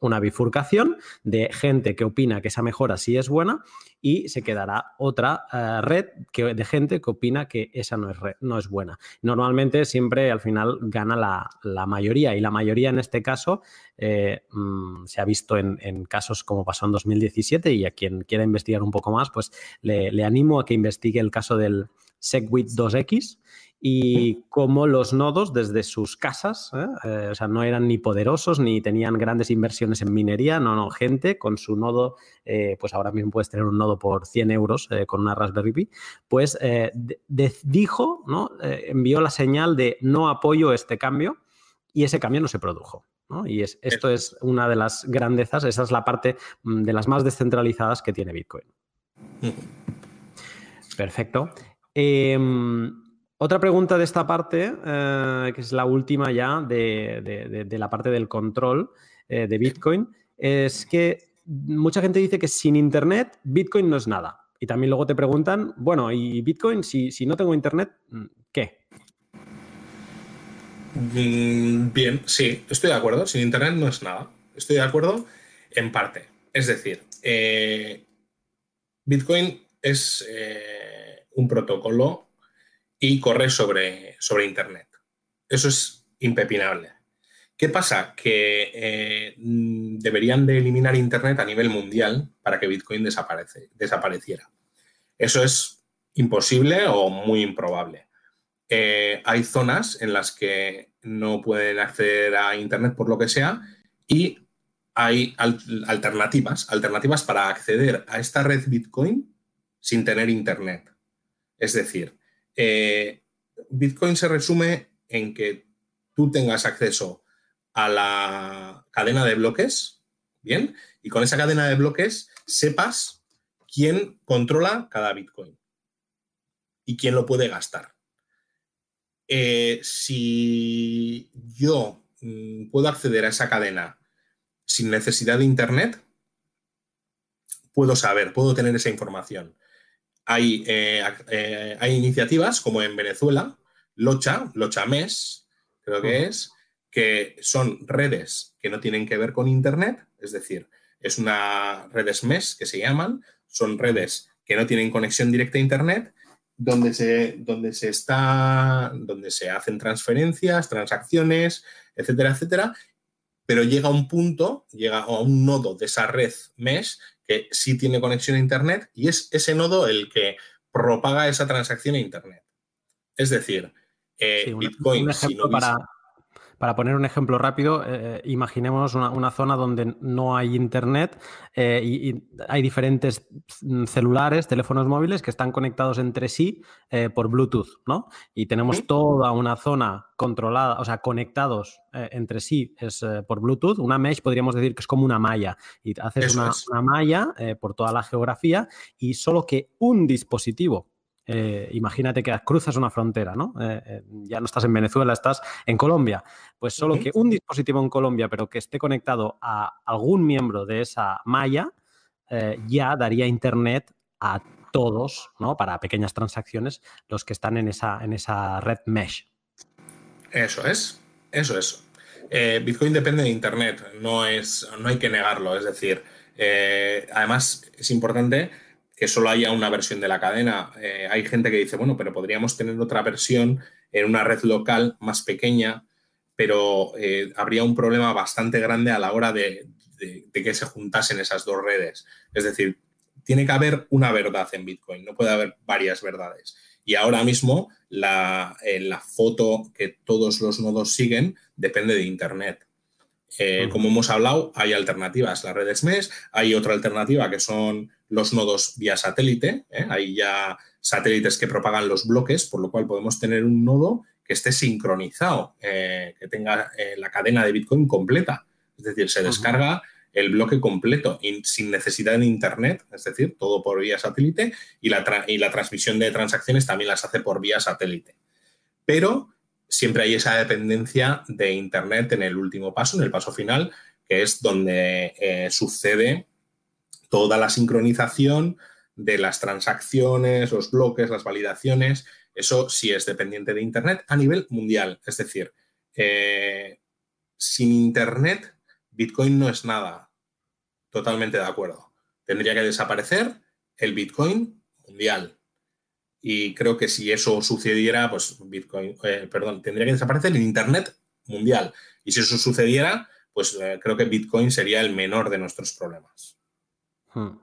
una, bifurcación de gente que opina que esa mejora sí es buena y se quedará otra eh, red que, de gente que opina que esa no es, no es buena. Normalmente siempre al final gana la, mayoría y la mayoría en este caso eh, mm, se ha visto en, casos como pasó en 2017 y a quien quiera investigar un poco más, pues le, le animo a que investigue el caso del SegWit 2X y cómo los nodos desde sus casas, ¿eh? Eh, o sea, no eran ni poderosos ni tenían grandes inversiones en minería, no, no, gente con su nodo, eh, pues ahora mismo puedes tener un nodo por 100 euros con una Raspberry Pi, pues dijo, ¿no? envió la señal de no apoyo este cambio y ese cambio no se produjo. Y es, esto es una de las grandezas, esa es la parte mm, de las más descentralizadas que tiene Bitcoin. Perfecto. Otra pregunta de esta parte, eh, que es la última ya de, la parte del control eh, de Bitcoin, es que mucha gente dice que sin Internet Bitcoin no es nada. Y también luego te preguntan, bueno, ¿y Bitcoin si, no tengo Internet, qué?
Mm, bien, sí, estoy de acuerdo. Sin Internet no es nada. Estoy de acuerdo en parte. Es decir, eh, Bitcoin es un protocolo y corre sobre, sobre Internet. Eso es impepinable. ¿Qué pasa? Que eh, deberían de eliminar Internet a nivel mundial para que Bitcoin desapareciera. Eso es imposible o muy improbable. Eh, hay zonas en las que no pueden acceder a Internet por lo que sea y hay alternativas, alternativas para acceder a esta red Bitcoin sin tener Internet. Es decir, eh, Bitcoin se resume en que tú tengas acceso a la cadena de bloques, ¿bien? Y con esa cadena de bloques sepas quién controla cada Bitcoin y quién lo puede gastar. eh, si yo mm, puedo acceder a esa cadena sin necesidad de Internet, puedo saber, puedo tener esa información. Hay, eh, eh, hay iniciativas como en Venezuela, Locha, Locha Mes, creo que es, que son redes que no tienen que ver con Internet, es decir, es una redes MES que se llaman, son redes que no tienen conexión directa a Internet, donde se, donde se está, donde se hacen transferencias, transacciones, etcétera, etcétera, pero llega a un punto, llega a un nodo de esa red mesh que sí tiene conexión a Internet y es ese nodo el que propaga esa transacción a Internet. Es decir, eh, Bitcoin,
si no para, para poner un ejemplo rápido, eh, eh, imaginemos una, zona donde no hay internet eh, y, hay diferentes celulares, teléfonos móviles que están conectados entre sí por Bluetooth, ¿no? Y tenemos toda una zona controlada, o sea, conectados entre sí es por Bluetooth. Una mesh podríamos decir que es como una malla y haces una, una, malla por toda la geografía y solo que un dispositivo eh, imagínate que cruzas una frontera, ¿no? Eh, eh, ya no estás en Venezuela, estás en Colombia. Pues solo que un dispositivo en Colombia, pero que esté conectado a algún miembro de esa malla, ya daría internet a todos, ¿no? Para pequeñas transacciones, los que están en esa, en esa red mesh.
Eso es, eso es. Bitcoin depende de Internet, no, es, no hay que negarlo. Es decir, además es importante que solo haya una versión de la cadena. Eh, hay gente que dice, bueno, pero podríamos tener otra versión en una red local más pequeña, pero eh, habría un problema bastante grande a la hora de, que se juntasen esas dos redes. Es decir, tiene que haber una verdad en Bitcoin, no puede haber varias verdades. Y ahora mismo la, eh, la foto que todos los nodos siguen depende de Internet. Como hemos hablado, hay alternativas, las redes MES, hay otra alternativa que son los nodos vía satélite. ¿eh? Hay ya satélites que propagan los bloques, por lo cual podemos tener un nodo que esté sincronizado, eh, que tenga eh, la cadena de Bitcoin completa. Es decir, se descarga el bloque completo sin necesidad de Internet, es decir, todo por vía satélite y la, y la transmisión de transacciones también las hace por vía satélite. Pero siempre hay esa dependencia de Internet en el último paso, en el paso final, que es donde sucede toda la sincronización de las transacciones, los bloques, las validaciones, eso sí es dependiente de Internet a nivel mundial. Es decir, eh, sin Internet, Bitcoin no es nada. Totalmente de acuerdo. Tendría que desaparecer el Bitcoin mundial. Y creo que si eso sucediera, pues Bitcoin, eh, perdón, tendría que desaparecer el Internet mundial. Y si eso sucediera, pues eh, creo que Bitcoin sería el menor de nuestros problemas. Hmm.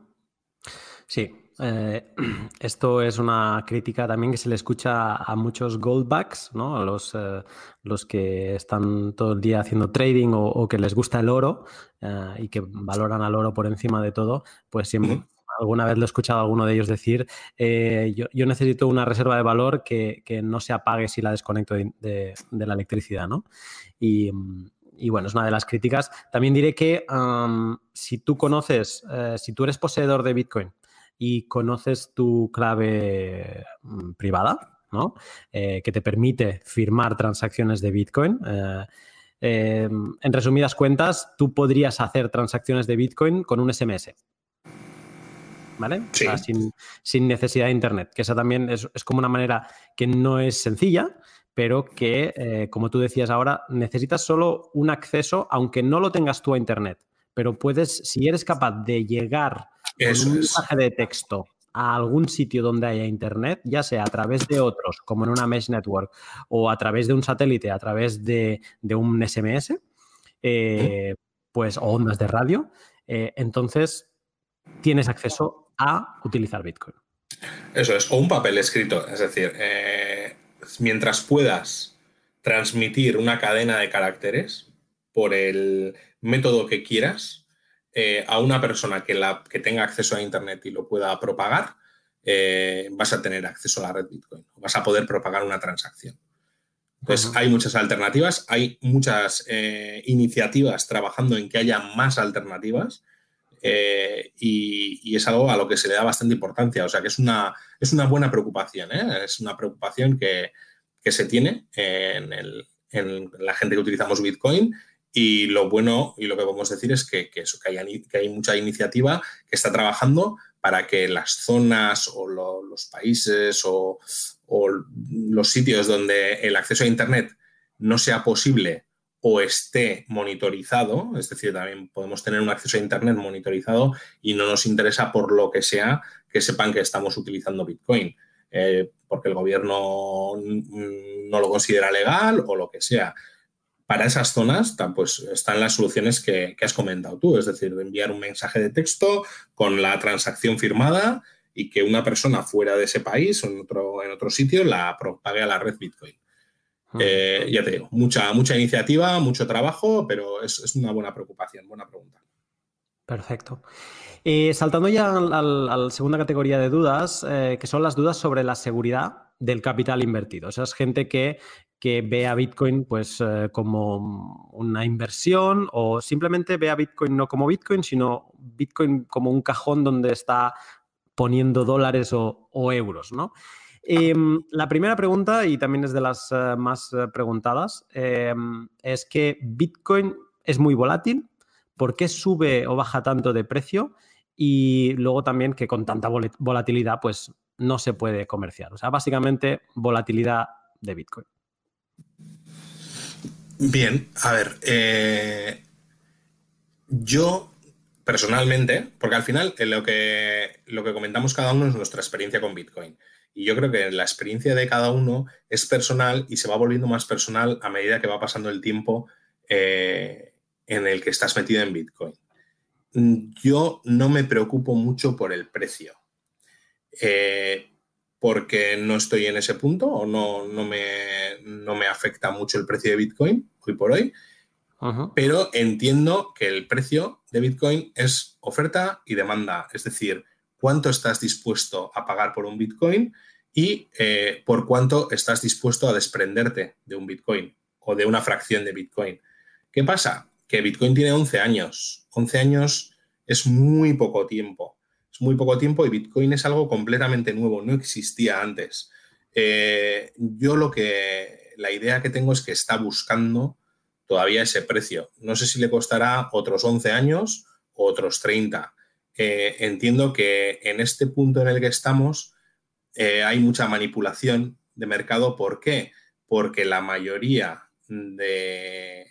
Sí, eh, esto es una crítica también que se le escucha a muchos goldbacks, ¿no? Los, eh, los que están todo el día haciendo trading o, que les gusta el oro eh, y que valoran al oro por encima de todo, pues siempre, alguna vez lo he escuchado a alguno de ellos decir, yo, necesito una reserva de valor que, no se apague si la desconecto de, la electricidad, ¿no? Y, y bueno, es una de las críticas. También diré que si tú conoces, eh, si tú eres poseedor de Bitcoin y conoces tu clave mm, privada, ¿no? Eh, que te permite firmar transacciones de Bitcoin. Eh, en resumidas cuentas, tú podrías hacer transacciones de Bitcoin con un SMS. ¿Vale? sin, necesidad de Internet, que esa también es, es como una manera que no es sencilla, pero que, eh, como tú decías ahora, necesitas solo un acceso, aunque no lo tengas tú a Internet. Pero puedes, si eres capaz de llegar con un mensaje de texto a algún sitio donde haya Internet, ya sea a través de otros, como en una Mesh Network, o a través de un satélite, a través de, un SMS, eh, pues, o ondas de radio, eh, entonces tienes acceso a utilizar Bitcoin.
Eso es, o un papel escrito, es decir, mientras puedas transmitir una cadena de caracteres por el método que quieras eh, a una persona que, la, que tenga acceso a Internet y lo pueda propagar, eh, vas a tener acceso a la red Bitcoin, vas a poder propagar una transacción. Pues hay muchas alternativas, hay muchas eh, iniciativas trabajando en que haya más alternativas y, y, es algo a lo que se le da bastante importancia. O sea que es una, es una buena preocupación, es una preocupación que, que se tiene en, la gente que utilizamos Bitcoin. Y lo bueno y lo que podemos decir es que, que, hay, mucha iniciativa que está trabajando para que las zonas o los países o, los sitios donde el acceso a Internet no sea posible o esté monitorizado, es decir, también podemos tener un acceso a Internet monitorizado y no nos interesa por lo que sea que sepan que estamos utilizando Bitcoin, eh, porque el gobierno no lo considera legal o lo que sea para esas zonas pues, están las soluciones que, has comentado tú, es decir, enviar un mensaje de texto con la transacción firmada y que una persona fuera de ese país o en otro, en otro sitio la propague a la red Bitcoin. Eh, ya te digo, mucha, mucha iniciativa, mucho trabajo, pero es, una buena preocupación, buena pregunta.
Perfecto. Eh, saltando ya a la segunda categoría de dudas, eh, que son las dudas sobre la seguridad del capital invertido. O sea, es gente que que ve a Bitcoin pues como una inversión o simplemente ve a Bitcoin no como Bitcoin, sino Bitcoin como un cajón donde está poniendo dólares o, euros, ¿no? Em, la primera pregunta, y también es de las eh, más eh, preguntadas, em, es que Bitcoin es muy volátil. ¿Por qué sube o baja tanto de precio? Y luego también que con tanta volatilidad, pues no se puede comerciar. O sea, básicamente volatilidad de Bitcoin.
Bien, a ver, eh, yo personalmente, porque al final lo, que, lo que comentamos cada uno es nuestra experiencia con Bitcoin. Y yo creo que la experiencia de cada uno es personal y se va volviendo más personal a medida que va pasando el tiempo eh, en el que estás metido en Bitcoin. Yo no me preocupo mucho por el precio. Eh, porque no estoy en ese punto o no, no, me, no me afecta mucho el precio de Bitcoin hoy por hoy. Pero entiendo que el precio de Bitcoin es oferta y demanda, es decir, cuánto estás dispuesto a pagar por un Bitcoin y eh, por cuánto estás dispuesto a desprenderte de un Bitcoin o de una fracción de Bitcoin. ¿Qué pasa? Que Bitcoin tiene 11 años. 11 años es muy poco tiempo es muy poco tiempo y Bitcoin es algo completamente nuevo, no existía antes. Eh, yo lo que, la idea que tengo es que está buscando todavía ese precio. No sé si le costará otros 11 años o otros 30. Eh, entiendo que en este punto en el que estamos eh, hay mucha manipulación de mercado. ¿Por qué? Porque la mayoría de,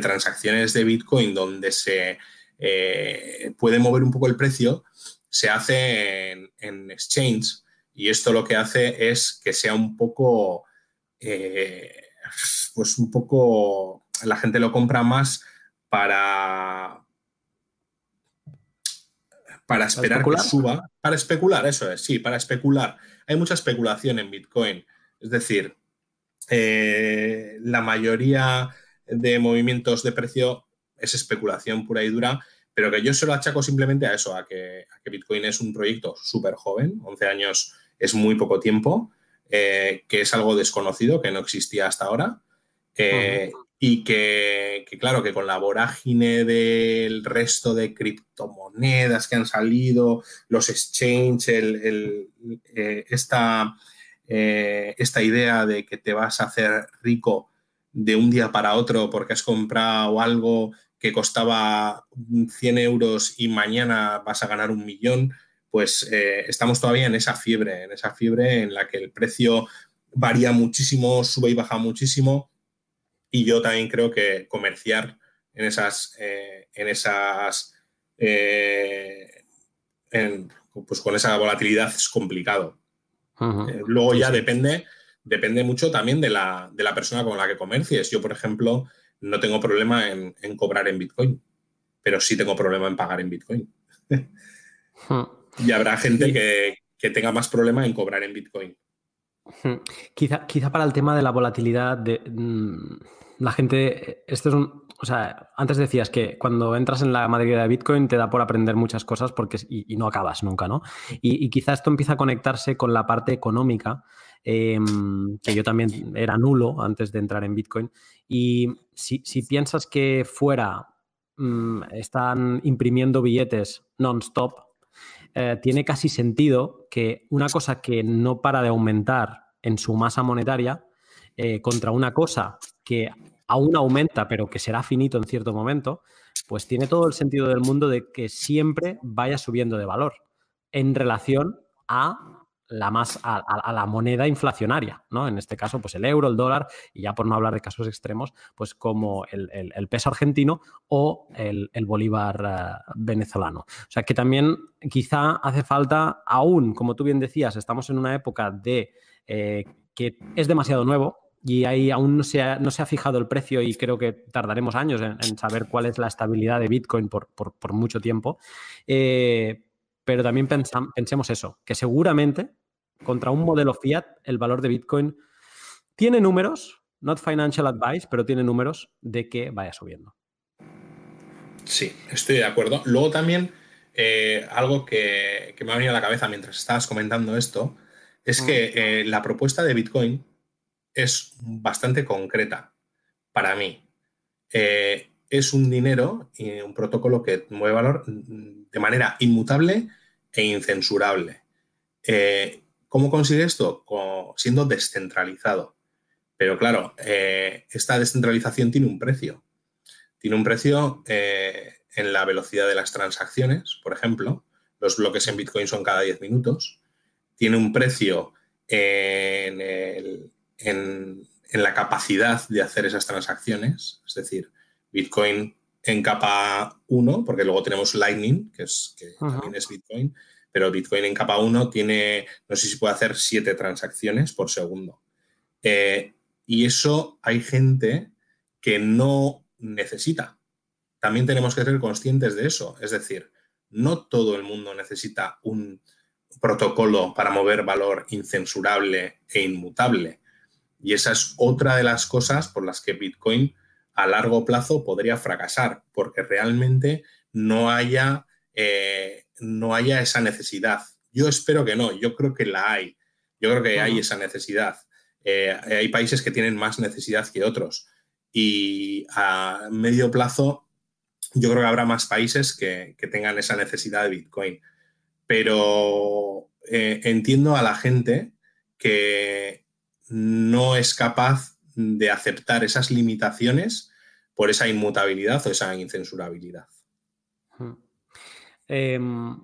transacciones de Bitcoin donde se eh, puede mover un poco el precio, se hace en, exchange y esto lo que hace es que sea un poco, pues un poco, la gente lo compra más para, para esperar que suba, para especular, eso es, sí, para especular. Hay mucha especulación en Bitcoin, es decir, eh, la mayoría de movimientos de precio es especulación pura y dura, pero que yo se lo achaco simplemente a eso, a que, Bitcoin es un proyecto súper joven, 11 años es muy poco tiempo, eh, que es algo desconocido, que no existía hasta ahora. Eh, y que, claro, que con la vorágine del resto de criptomonedas que han salido, los exchange, eh, esta, esta idea de que te vas a hacer rico de un día para otro porque has comprado algo que costaba 100 euros y mañana vas a ganar un millón, pues eh, estamos todavía en esa fiebre, en esa fiebre en la que el precio varía muchísimo, sube y baja muchísimo. Y yo también creo que comerciar en esas, eh, en esas, eh, pues con esa volatilidad es complicado. luego ya depende, depende mucho también de la, de la persona con la que comercies. Yo, por ejemplo, no tengo problema en, cobrar en Bitcoin, pero sí tengo problema en pagar en Bitcoin. Y habrá gente que, tenga más problema en cobrar en Bitcoin.
Quizá, para el tema de la volatilidad, de, mm, la gente, esto es un, o sea, antes decías que cuando entras en la materia de Bitcoin te da por aprender muchas cosas porque, y, no acabas nunca, ¿no? Y, quizá esto empieza a conectarse con la parte económica Em, que yo también era nulo antes de entrar en Bitcoin. Y si, piensas que fuera mm, están imprimiendo billetes non-stop, eh, tiene casi sentido que una cosa que no para de aumentar en su masa monetaria eh, contra una cosa que aún aumenta, pero que será finito en cierto momento, pues tiene todo el sentido del mundo de que siempre vaya subiendo de valor en relación a la más a, la moneda inflacionaria, ¿no? En este caso, pues el euro, el dólar, y ya por no hablar de casos extremos, pues como el, peso argentino o el, bolívar eh, venezolano. O sea que también quizá hace falta, aún, como tú bien decías, estamos en una época de eh, que es demasiado nuevo, y ahí aún no se, ha, fijado el precio y creo que tardaremos años en, saber cuál es la estabilidad de Bitcoin por, mucho tiempo. Eh, pero también pensemos eso, que seguramente contra un modelo fiat el valor de Bitcoin tiene números, not financial advice, pero tiene números de que vaya subiendo.
Sí, estoy de acuerdo. Luego también eh, algo que, me ha venido a la cabeza mientras estabas comentando esto es que mm. eh, la propuesta de Bitcoin es bastante concreta para mí. Eh, es un dinero y un protocolo que mueve valor de manera inmutable e incensurable. Eh, ¿Cómo consigue esto? siendo descentralizado. Pero claro, eh, esta descentralización tiene un precio. Tiene un precio en la velocidad de las transacciones, por ejemplo. Los bloques en Bitcoin son cada 10 minutos. Tiene un precio en el, en, la capacidad de hacer esas transacciones. Es decir, Bitcoin en capa 1, porque luego tenemos Lightning, que, es, que también es Bitcoin, pero Bitcoin en capa 1 tiene, no sé si puede hacer 7 transacciones por segundo. Eh, y eso hay gente que no necesita. También tenemos que ser conscientes de eso. Es decir, no todo el mundo necesita un protocolo para mover valor incensurable e inmutable. Y esa es otra de las cosas por las que Bitcoin a largo plazo podría fracasar, porque realmente no haya, eh, no haya esa necesidad. Yo espero que no, yo creo que la hay. Yo creo que hay esa necesidad. Eh, hay países que tienen más necesidad que otros. Y a medio plazo, yo creo que habrá más países que, tengan esa necesidad de Bitcoin. Pero eh, entiendo a la gente que no es capaz de aceptar esas limitaciones por esa inmutabilidad o esa incensurabilidad.
Em,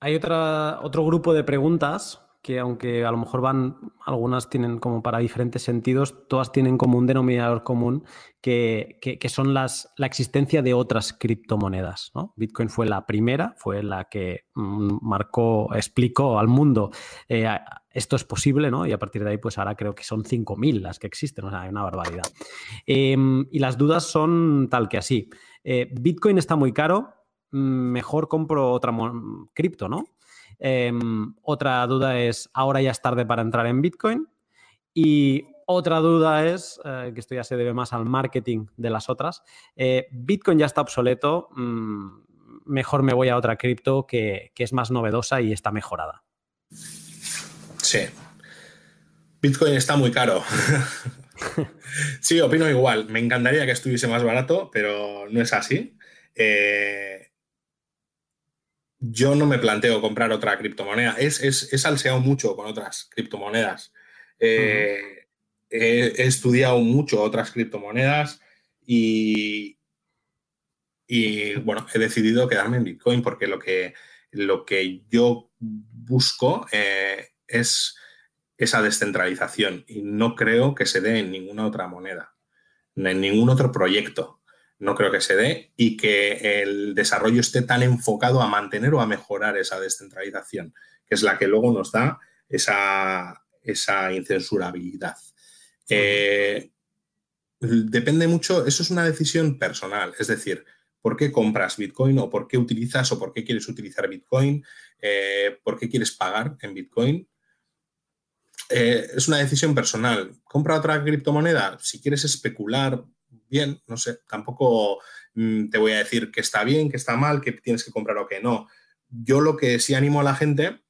hay otra, otro grupo de preguntas que aunque a lo mejor van, algunas tienen como para diferentes sentidos, todas tienen como un denominador común que, son las, la existencia de otras criptomonedas. Bitcoin fue la primera, fue la que mm, marcó, explicó al mundo eh, esto es posible, ¿no? Y a partir de ahí, pues ahora creo que son 5.000 las que existen, o sea, hay una barbaridad. Em, y las dudas son tal que así. Eh, Bitcoin está muy caro, mejor compro otra cripto, ¿no? Em, otra duda es, ahora ya es tarde para entrar en Bitcoin. Y otra duda es, eh, que esto ya se debe más al marketing de las otras, eh, Bitcoin ya está obsoleto, mm, mejor me voy a otra cripto que, es más novedosa y está mejorada.
Sí. Bitcoin está muy caro. sí, opino igual. Me encantaría que estuviese más barato, pero no es así. Eh, yo no me planteo comprar otra criptomoneda. Es, es, he salseado mucho con otras criptomonedas. Eh, he, estudiado mucho otras criptomonedas y, y, bueno, he decidido quedarme en Bitcoin porque lo que, lo que yo busco eh, es esa descentralización y no creo que se dé en ninguna otra moneda, en ningún otro proyecto no creo que se dé y que el desarrollo esté tan enfocado a mantener o a mejorar esa descentralización, que es la que luego nos da esa, esa incensurabilidad. Eh, depende mucho, eso es una decisión personal, es decir, ¿por qué compras Bitcoin o por qué utilizas o por qué quieres utilizar Bitcoin? Eh, ¿Por qué quieres pagar en Bitcoin? Eh, es una decisión personal. ¿Compra otra criptomoneda? Si quieres especular, bien, no sé, tampoco mm, te voy a decir que está bien, que está mal, que tienes que comprar o que no. Yo lo que sí animo a la gente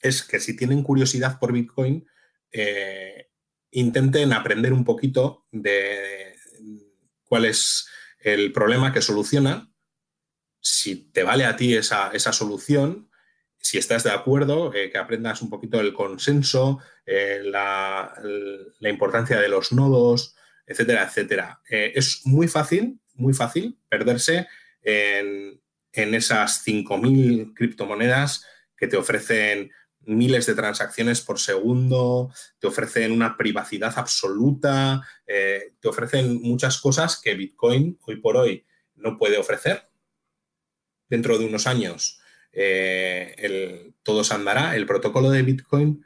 es que si tienen curiosidad por Bitcoin, eh, intenten aprender un poquito de cuál es el problema que soluciona, si te vale a ti esa, solución si estás de acuerdo, que aprendas un poquito el consenso, la, la, importancia de los nodos, etcétera, etcétera. es muy fácil, muy fácil perderse en, en esas 5.000 criptomonedas que te ofrecen miles de transacciones por segundo, te ofrecen una privacidad absoluta, eh, te ofrecen muchas cosas que Bitcoin hoy por hoy no puede ofrecer. Dentro de unos años eh, todo se andará, el protocolo de Bitcoin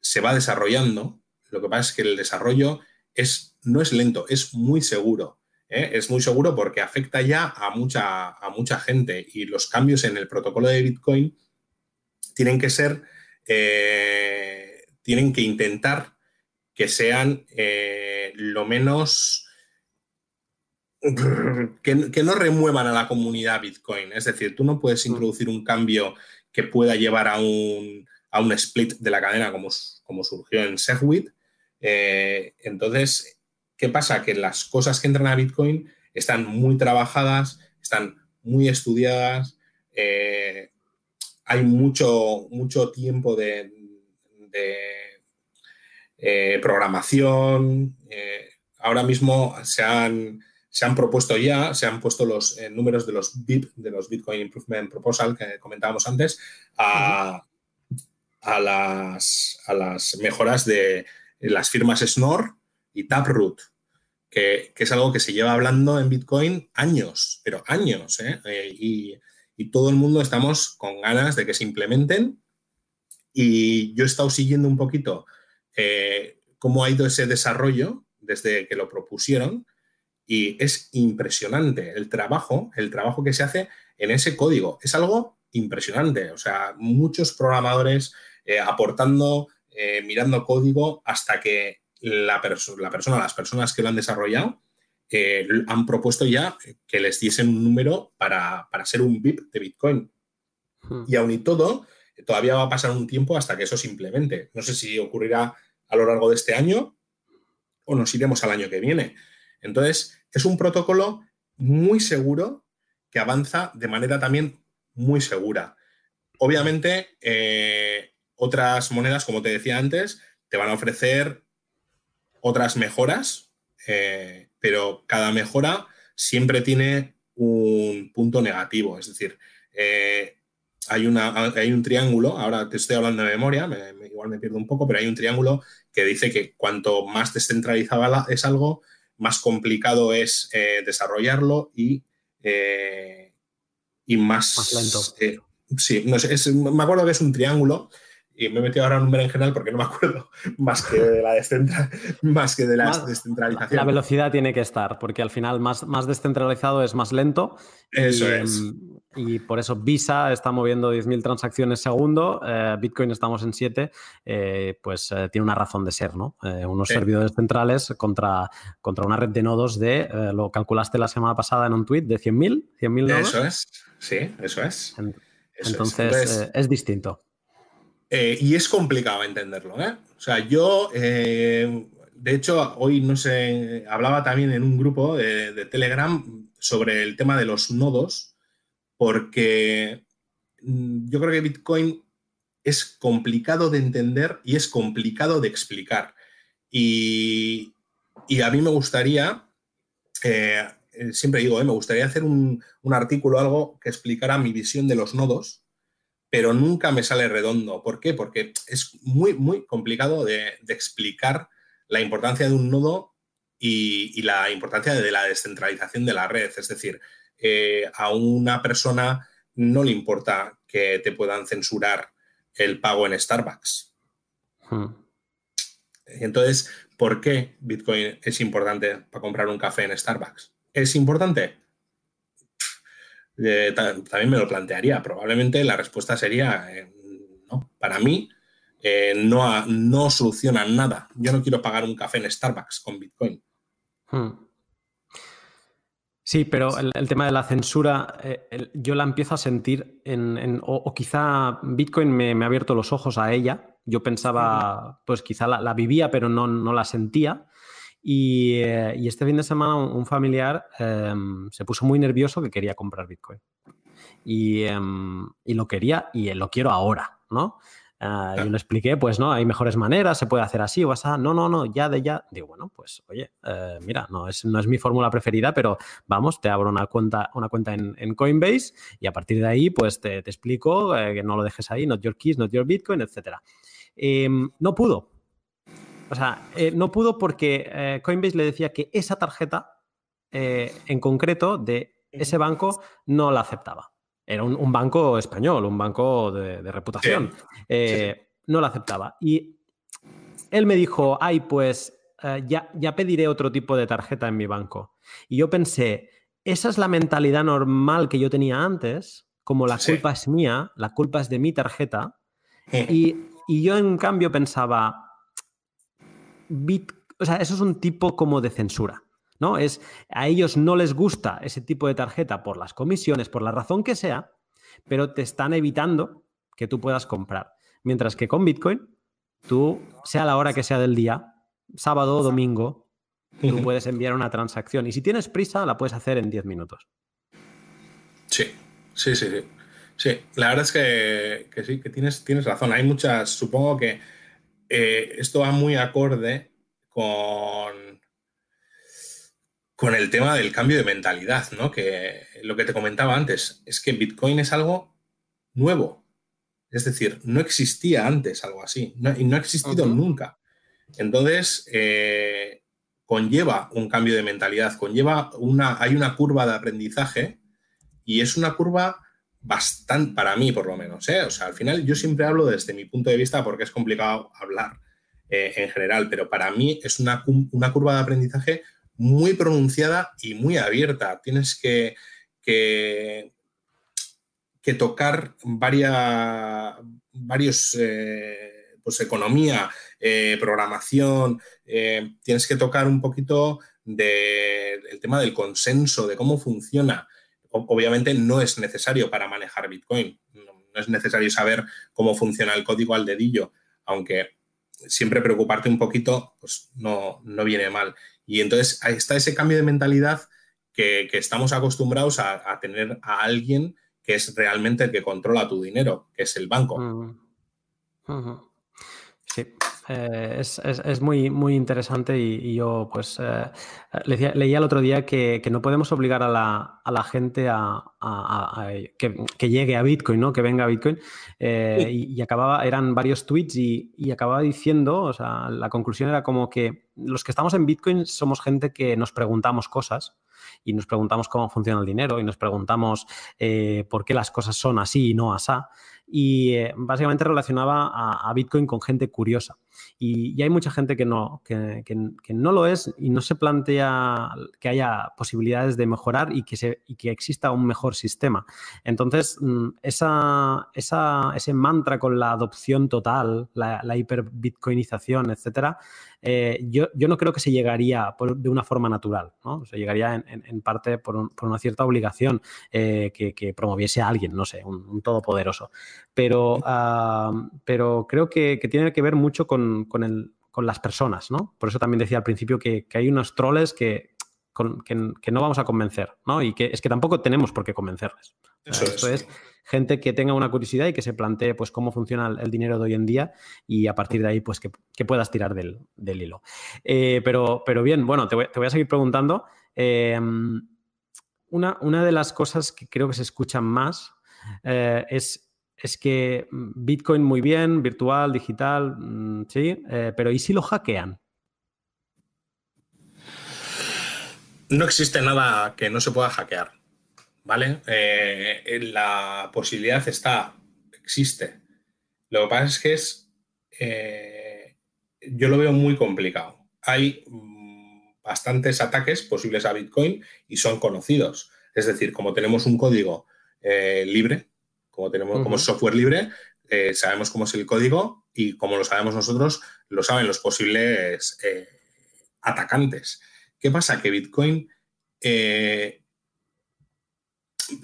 se va desarrollando, lo que pasa es que el desarrollo es, no es lento, es muy seguro. ¿eh? Es muy seguro porque afecta ya a mucha, a mucha gente y los cambios en el protocolo de Bitcoin tienen que ser eh, tienen que intentar que sean eh, lo menos... Que, no remuevan a la comunidad Bitcoin. Es decir, tú no puedes mm. introducir un cambio que pueda llevar a un, a un split de la cadena como, como surgió en Segwit. Eh, entonces, ¿qué pasa? Que las cosas que entran a Bitcoin están muy trabajadas, están muy estudiadas, hay mucho, mucho tiempo de, eh, programación. Eh, ahora mismo se han, se han, propuesto ya, se han puesto los eh, números de los BIP, de los Bitcoin Improvement Proposal que comentábamos antes, a, las, a las, mejoras de las firmas Snor y Taproot. Que, es algo que se lleva hablando en Bitcoin años, pero años, y, y todo el mundo estamos con ganas de que se implementen. Y yo he estado siguiendo un poquito eh, cómo ha ido ese desarrollo desde que lo propusieron y es impresionante el trabajo, el trabajo que se hace en ese código. Es algo impresionante. O sea, muchos programadores eh, aportando, eh, mirando código hasta que la, la persona, las personas que lo han desarrollado, han propuesto ya que les diesen un número para, ser un VIP de Bitcoin. Hmm. Y aún y todo, todavía va a pasar un tiempo hasta que eso se implemente. No sé si ocurrirá a lo largo de este año o nos iremos al año que viene. Entonces, es un protocolo muy seguro que avanza de manera también muy segura. Obviamente, eh, otras monedas, como te decía antes, te van a ofrecer otras mejoras. Eh, pero cada mejora siempre tiene un punto negativo. Es decir, eh, hay, una, hay un triángulo, ahora te estoy hablando de memoria, igual me pierdo un poco, pero hay un triángulo que dice que cuanto más descentralizado es algo, más complicado es eh, desarrollarlo y, y más,
lento.
sí, me acuerdo que es un triángulo y me he metido ahora en un berenjenal porque no me acuerdo más que de la, más que de la descentralización.
La velocidad tiene que estar, porque al final más, más descentralizado es más lento.
Eso es.
Em, y por eso Visa está moviendo 10.000 transacciones segundo, eh, Bitcoin estamos en 7, eh, pues eh, tiene una razón de ser, ¿no? unos servidores centrales contra, contra una red de nodos de, lo calculaste la semana pasada en un tweet, de 100.000, 100.000 nodos.
Eso es, sí, eso es.
Entonces, es distinto.
Eh, y es complicado entenderlo. ¿eh? O sea, yo, eh, de hecho, hoy no sé, hablaba también en un grupo de, Telegram sobre el tema de los nodos, porque mm, yo creo que Bitcoin es complicado de entender y es complicado de explicar. Y, a mí me gustaría, siempre digo, me gustaría hacer un, un artículo, algo que explicara mi visión de los nodos pero nunca me sale redondo. ¿Por qué? Porque es muy, muy complicado de, explicar la importancia de un nodo y, la importancia de la descentralización de la red. Es decir, eh, a una persona no le importa que te puedan censurar el pago en Starbucks. Hmm. Entonces, ¿por qué Bitcoin es importante para comprar un café en Starbucks? ¿Es importante? Eh, también me lo plantearía. Probablemente la respuesta sería, eh, no, para mí eh, no, no soluciona nada. Yo no quiero pagar un café en Starbucks con Bitcoin. Hmm.
Sí, pero el, tema de la censura, yo la empiezo a sentir en, o, quizá Bitcoin me, ha abierto los ojos a ella. Yo pensaba, pues quizá la, vivía, pero no, no la sentía. Eh, y, este fin de semana un familiar em, se puso muy nervioso que quería comprar Bitcoin. y, em, y lo quería y lo quiero ahora, ¿no? Yo le expliqué, pues no, hay mejores maneras, se puede hacer así o así. No, no, no, ya de ya. Digo, bueno, pues oye, eh, mira, no es, no es mi fórmula preferida, pero vamos, te abro una cuenta, una cuenta en, Coinbase y a partir de ahí, pues te, explico eh, que no lo dejes ahí, not your keys, not your Bitcoin, etc. Em, no pudo. O sea, eh, no pudo porque Coinbase le decía que esa tarjeta en concreto de ese banco no la aceptaba. Era un, banco español, un banco de, reputación. Eh, no lo aceptaba. Y él me dijo, ay, pues eh, ya, ya pediré otro tipo de tarjeta en mi banco. Y yo pensé, esa es la mentalidad normal que yo tenía antes, como la culpa es mía, la culpa es de mi tarjeta. Y, yo en cambio pensaba, o sea, eso es un tipo como de censura. ¿no? Es, a ellos no les gusta ese tipo de tarjeta por las comisiones, por la razón que sea, pero te están evitando que tú puedas comprar. Mientras que con Bitcoin, tú, sea la hora que sea del día, sábado o domingo, tú puedes enviar una transacción. Y si tienes prisa, la puedes hacer en 10 minutos.
Sí, sí, sí, sí. Sí, la verdad es que, sí, que tienes, tienes razón. Hay muchas, supongo que eh, esto va muy acorde con con el tema del cambio de mentalidad, ¿no? Que lo que te comentaba antes es que Bitcoin es algo nuevo. Es decir, no existía antes algo así y no ha existido nunca. Entonces, eh, conlleva un cambio de mentalidad, conlleva una, hay una curva de aprendizaje y es una curva bastante, para mí por lo menos, ¿eh? o sea, al final yo siempre hablo desde mi punto de vista porque es complicado hablar eh, en general, pero para mí es una, una curva de aprendizaje muy pronunciada y muy abierta. Tienes que, que, tocar varias, varios, eh, pues economía, programación, tienes que tocar un poquito del tema del consenso, de cómo funciona. Obviamente no es necesario para manejar Bitcoin, no, es necesario saber cómo funciona el código al dedillo, aunque siempre preocuparte un poquito, pues no, no viene mal. Y entonces ahí está ese cambio de mentalidad que, estamos acostumbrados a, tener a alguien que es realmente el que controla tu dinero, que es el banco.
Eh, es, muy, muy interesante y, yo pues eh, leía, el otro día que, no podemos obligar a la, gente a, que, llegue a Bitcoin, ¿no? que venga a Bitcoin. Eh, y, acababa, eran varios tweets y, y, acababa diciendo, o sea, la conclusión era como que los que estamos en Bitcoin somos gente que nos preguntamos cosas y nos preguntamos cómo funciona el dinero y nos preguntamos por qué las cosas son así y no asá y eh, básicamente relacionaba a, Bitcoin con gente curiosa. Y, hay mucha gente que no, que, no lo es y no se plantea que haya posibilidades de mejorar y que, se, y que exista un mejor sistema. Entonces, mm, esa, esa, ese mantra con la adopción total, la, la hiperbitcoinización, etcétera, eh, yo, no creo que se llegaría de una forma natural, ¿no? Se llegaría en, parte por, una cierta obligación eh, que, promoviese a alguien, no sé, un, todopoderoso. Pero, pero creo que, tiene que ver mucho con, las personas, ¿no? Por eso también decía al principio que, hay unos troles que, que, no vamos a convencer, ¿no? Y que es que tampoco tenemos por qué convencerles. Eso es gente que tenga una curiosidad y que se plantee pues cómo funciona el, dinero de hoy en día y a partir de ahí pues que, puedas tirar del, hilo. Eh, pero, pero bien, bueno, te voy, a seguir preguntando. Em, una, una, de las cosas que creo que se escuchan más eh, es, es que Bitcoin muy bien, virtual, digital, mm, sí, eh, pero ¿y si lo hackean?
No existe nada que no se pueda hackear. ¿vale? Eh, la posibilidad está, existe. Lo que pasa es que es, eh, yo lo veo muy complicado. Hay mm, bastantes ataques posibles a Bitcoin y son conocidos. Es decir, como tenemos un código libre, como tenemos como software libre, sabemos cómo es el código y como lo sabemos nosotros, lo saben los posibles atacantes. ¿Qué pasa? Que Bitcoin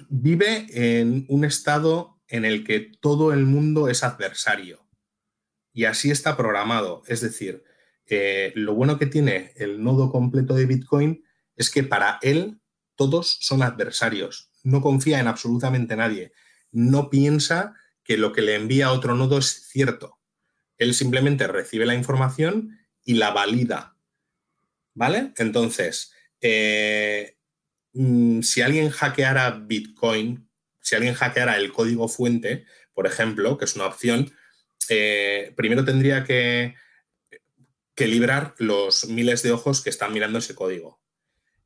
vive en un estado en el que todo el mundo es adversario. Y así está programado. Es decir, eh, lo bueno que tiene el nodo completo de Bitcoin es que para él todos son adversarios. no confía en absolutamente nadie. No piensa que lo que le envía a otro nodo es cierto. Él simplemente recibe la información y la valida. ¿Vale? Entonces, eh, mm, si alguien hackeara Bitcoin, si alguien hackeara el código fuente, por ejemplo, que es una opción, eh, primero tendría que, que librar los miles de ojos que están mirando ese código.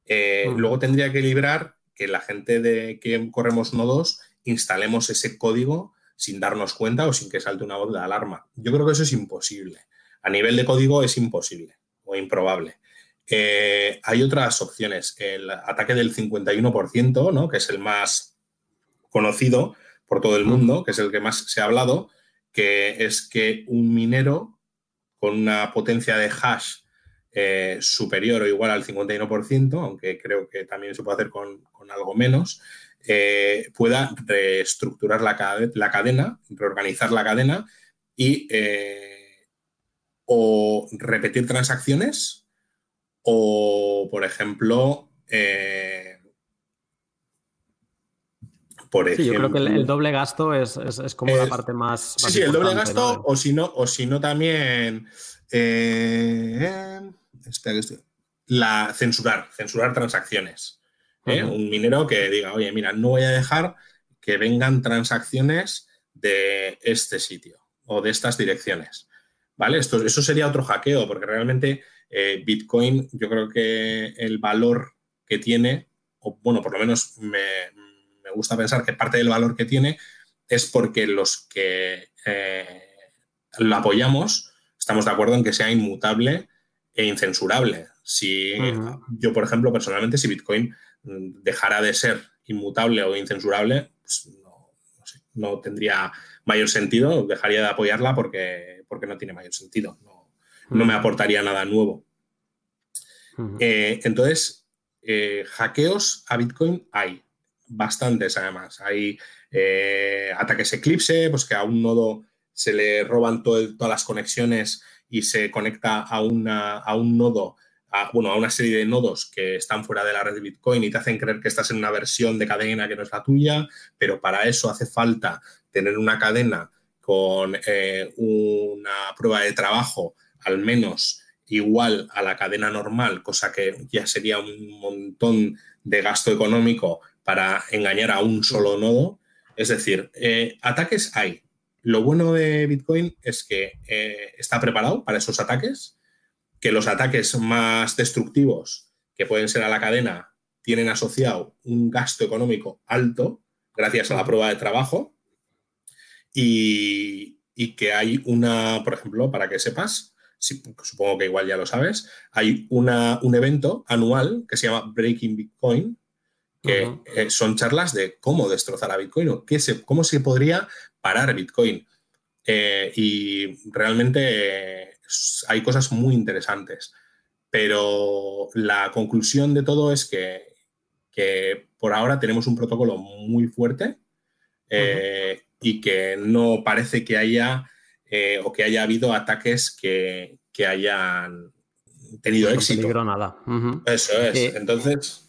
Eh, luego tendría que librar que la gente de que corremos nodos instalemos ese código sin darnos cuenta o sin que salte una voz de alarma. Yo creo que eso es imposible. A nivel de código es imposible o improbable. Eh, hay otras opciones. El ataque del 51%, ¿no? que es el más conocido por todo el mundo, que es el que más se ha hablado, que es que un minero con una potencia de hash eh, superior o igual al 51%, aunque creo que también se puede hacer con, algo menos, eh, pueda reestructurar la, cadena, reorganizar la cadena y eh, o repetir transacciones o, por ejemplo,
por ejemplo, sí, yo creo que el, doble gasto es, como la parte más.
Sí, sí, el doble gasto, o si no, o si no también. La censurar, censurar transacciones. ¿Eh? Un minero que diga, oye, mira, no voy a dejar que vengan transacciones de este sitio o de estas direcciones. ¿Vale? Esto, eso sería otro hackeo, porque realmente eh, Bitcoin, yo creo que el valor que tiene, o bueno, por lo menos me, gusta pensar que parte del valor que tiene es porque los que eh, lo apoyamos estamos de acuerdo en que sea inmutable e incensurable. Si yo, por ejemplo, personalmente, si Bitcoin dejara de ser inmutable o incensurable, pues no, tendría mayor sentido, dejaría de apoyarla porque, porque no tiene mayor sentido, no, me aportaría nada nuevo. Eh, entonces, eh, hackeos a Bitcoin hay, bastantes además. Hay eh, ataques Eclipse, pues que a un nodo se le roban todas las conexiones y se conecta a, una, a un nodo, a, bueno, a una serie de nodos que están fuera de la red de Bitcoin y te hacen creer que estás en una versión de cadena que no es la tuya, pero para eso hace falta tener una cadena con eh, una prueba de trabajo al menos igual a la cadena normal, cosa que ya sería un montón de gasto económico para engañar a un solo nodo. Es decir, eh, ataques hay, lo bueno de Bitcoin es que eh, está preparado para esos ataques, que los ataques más destructivos que pueden ser a la cadena tienen asociado un gasto económico alto gracias a la prueba de trabajo y, que hay una, por ejemplo, para que sepas, supongo que igual ya lo sabes, hay una, un evento anual que se llama Breaking Bitcoin, que eh, son charlas de cómo destrozar a Bitcoin o qué se, cómo se podría parar Bitcoin. Eh, y realmente eh, hay cosas muy interesantes. Pero la conclusión de todo es que, por ahora tenemos un protocolo muy fuerte eh, y que no parece que haya o que haya habido ataques que, hayan tenido éxito.
No nada.
Eso es. Entonces.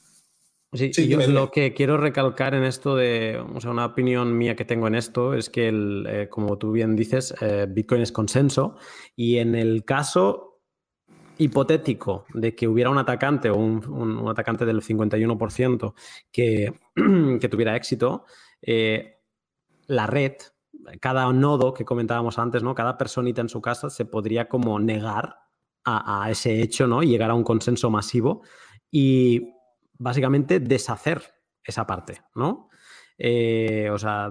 Sí, yo lo que quiero recalcar en esto de, o sea, una opinión mía que tengo en esto es que, el, eh, como tú bien dices, eh, Bitcoin es consenso y en el caso hipotético de que hubiera un atacante o un, atacante del 51% que, que tuviera éxito, eh, la red, cada nodo que comentábamos antes, ¿no? Cada personita en su casa se podría como negar a, a ese hecho, ¿no? Y llegar a un consenso masivo y básicamente deshacer esa parte, ¿no? Eh, o sea,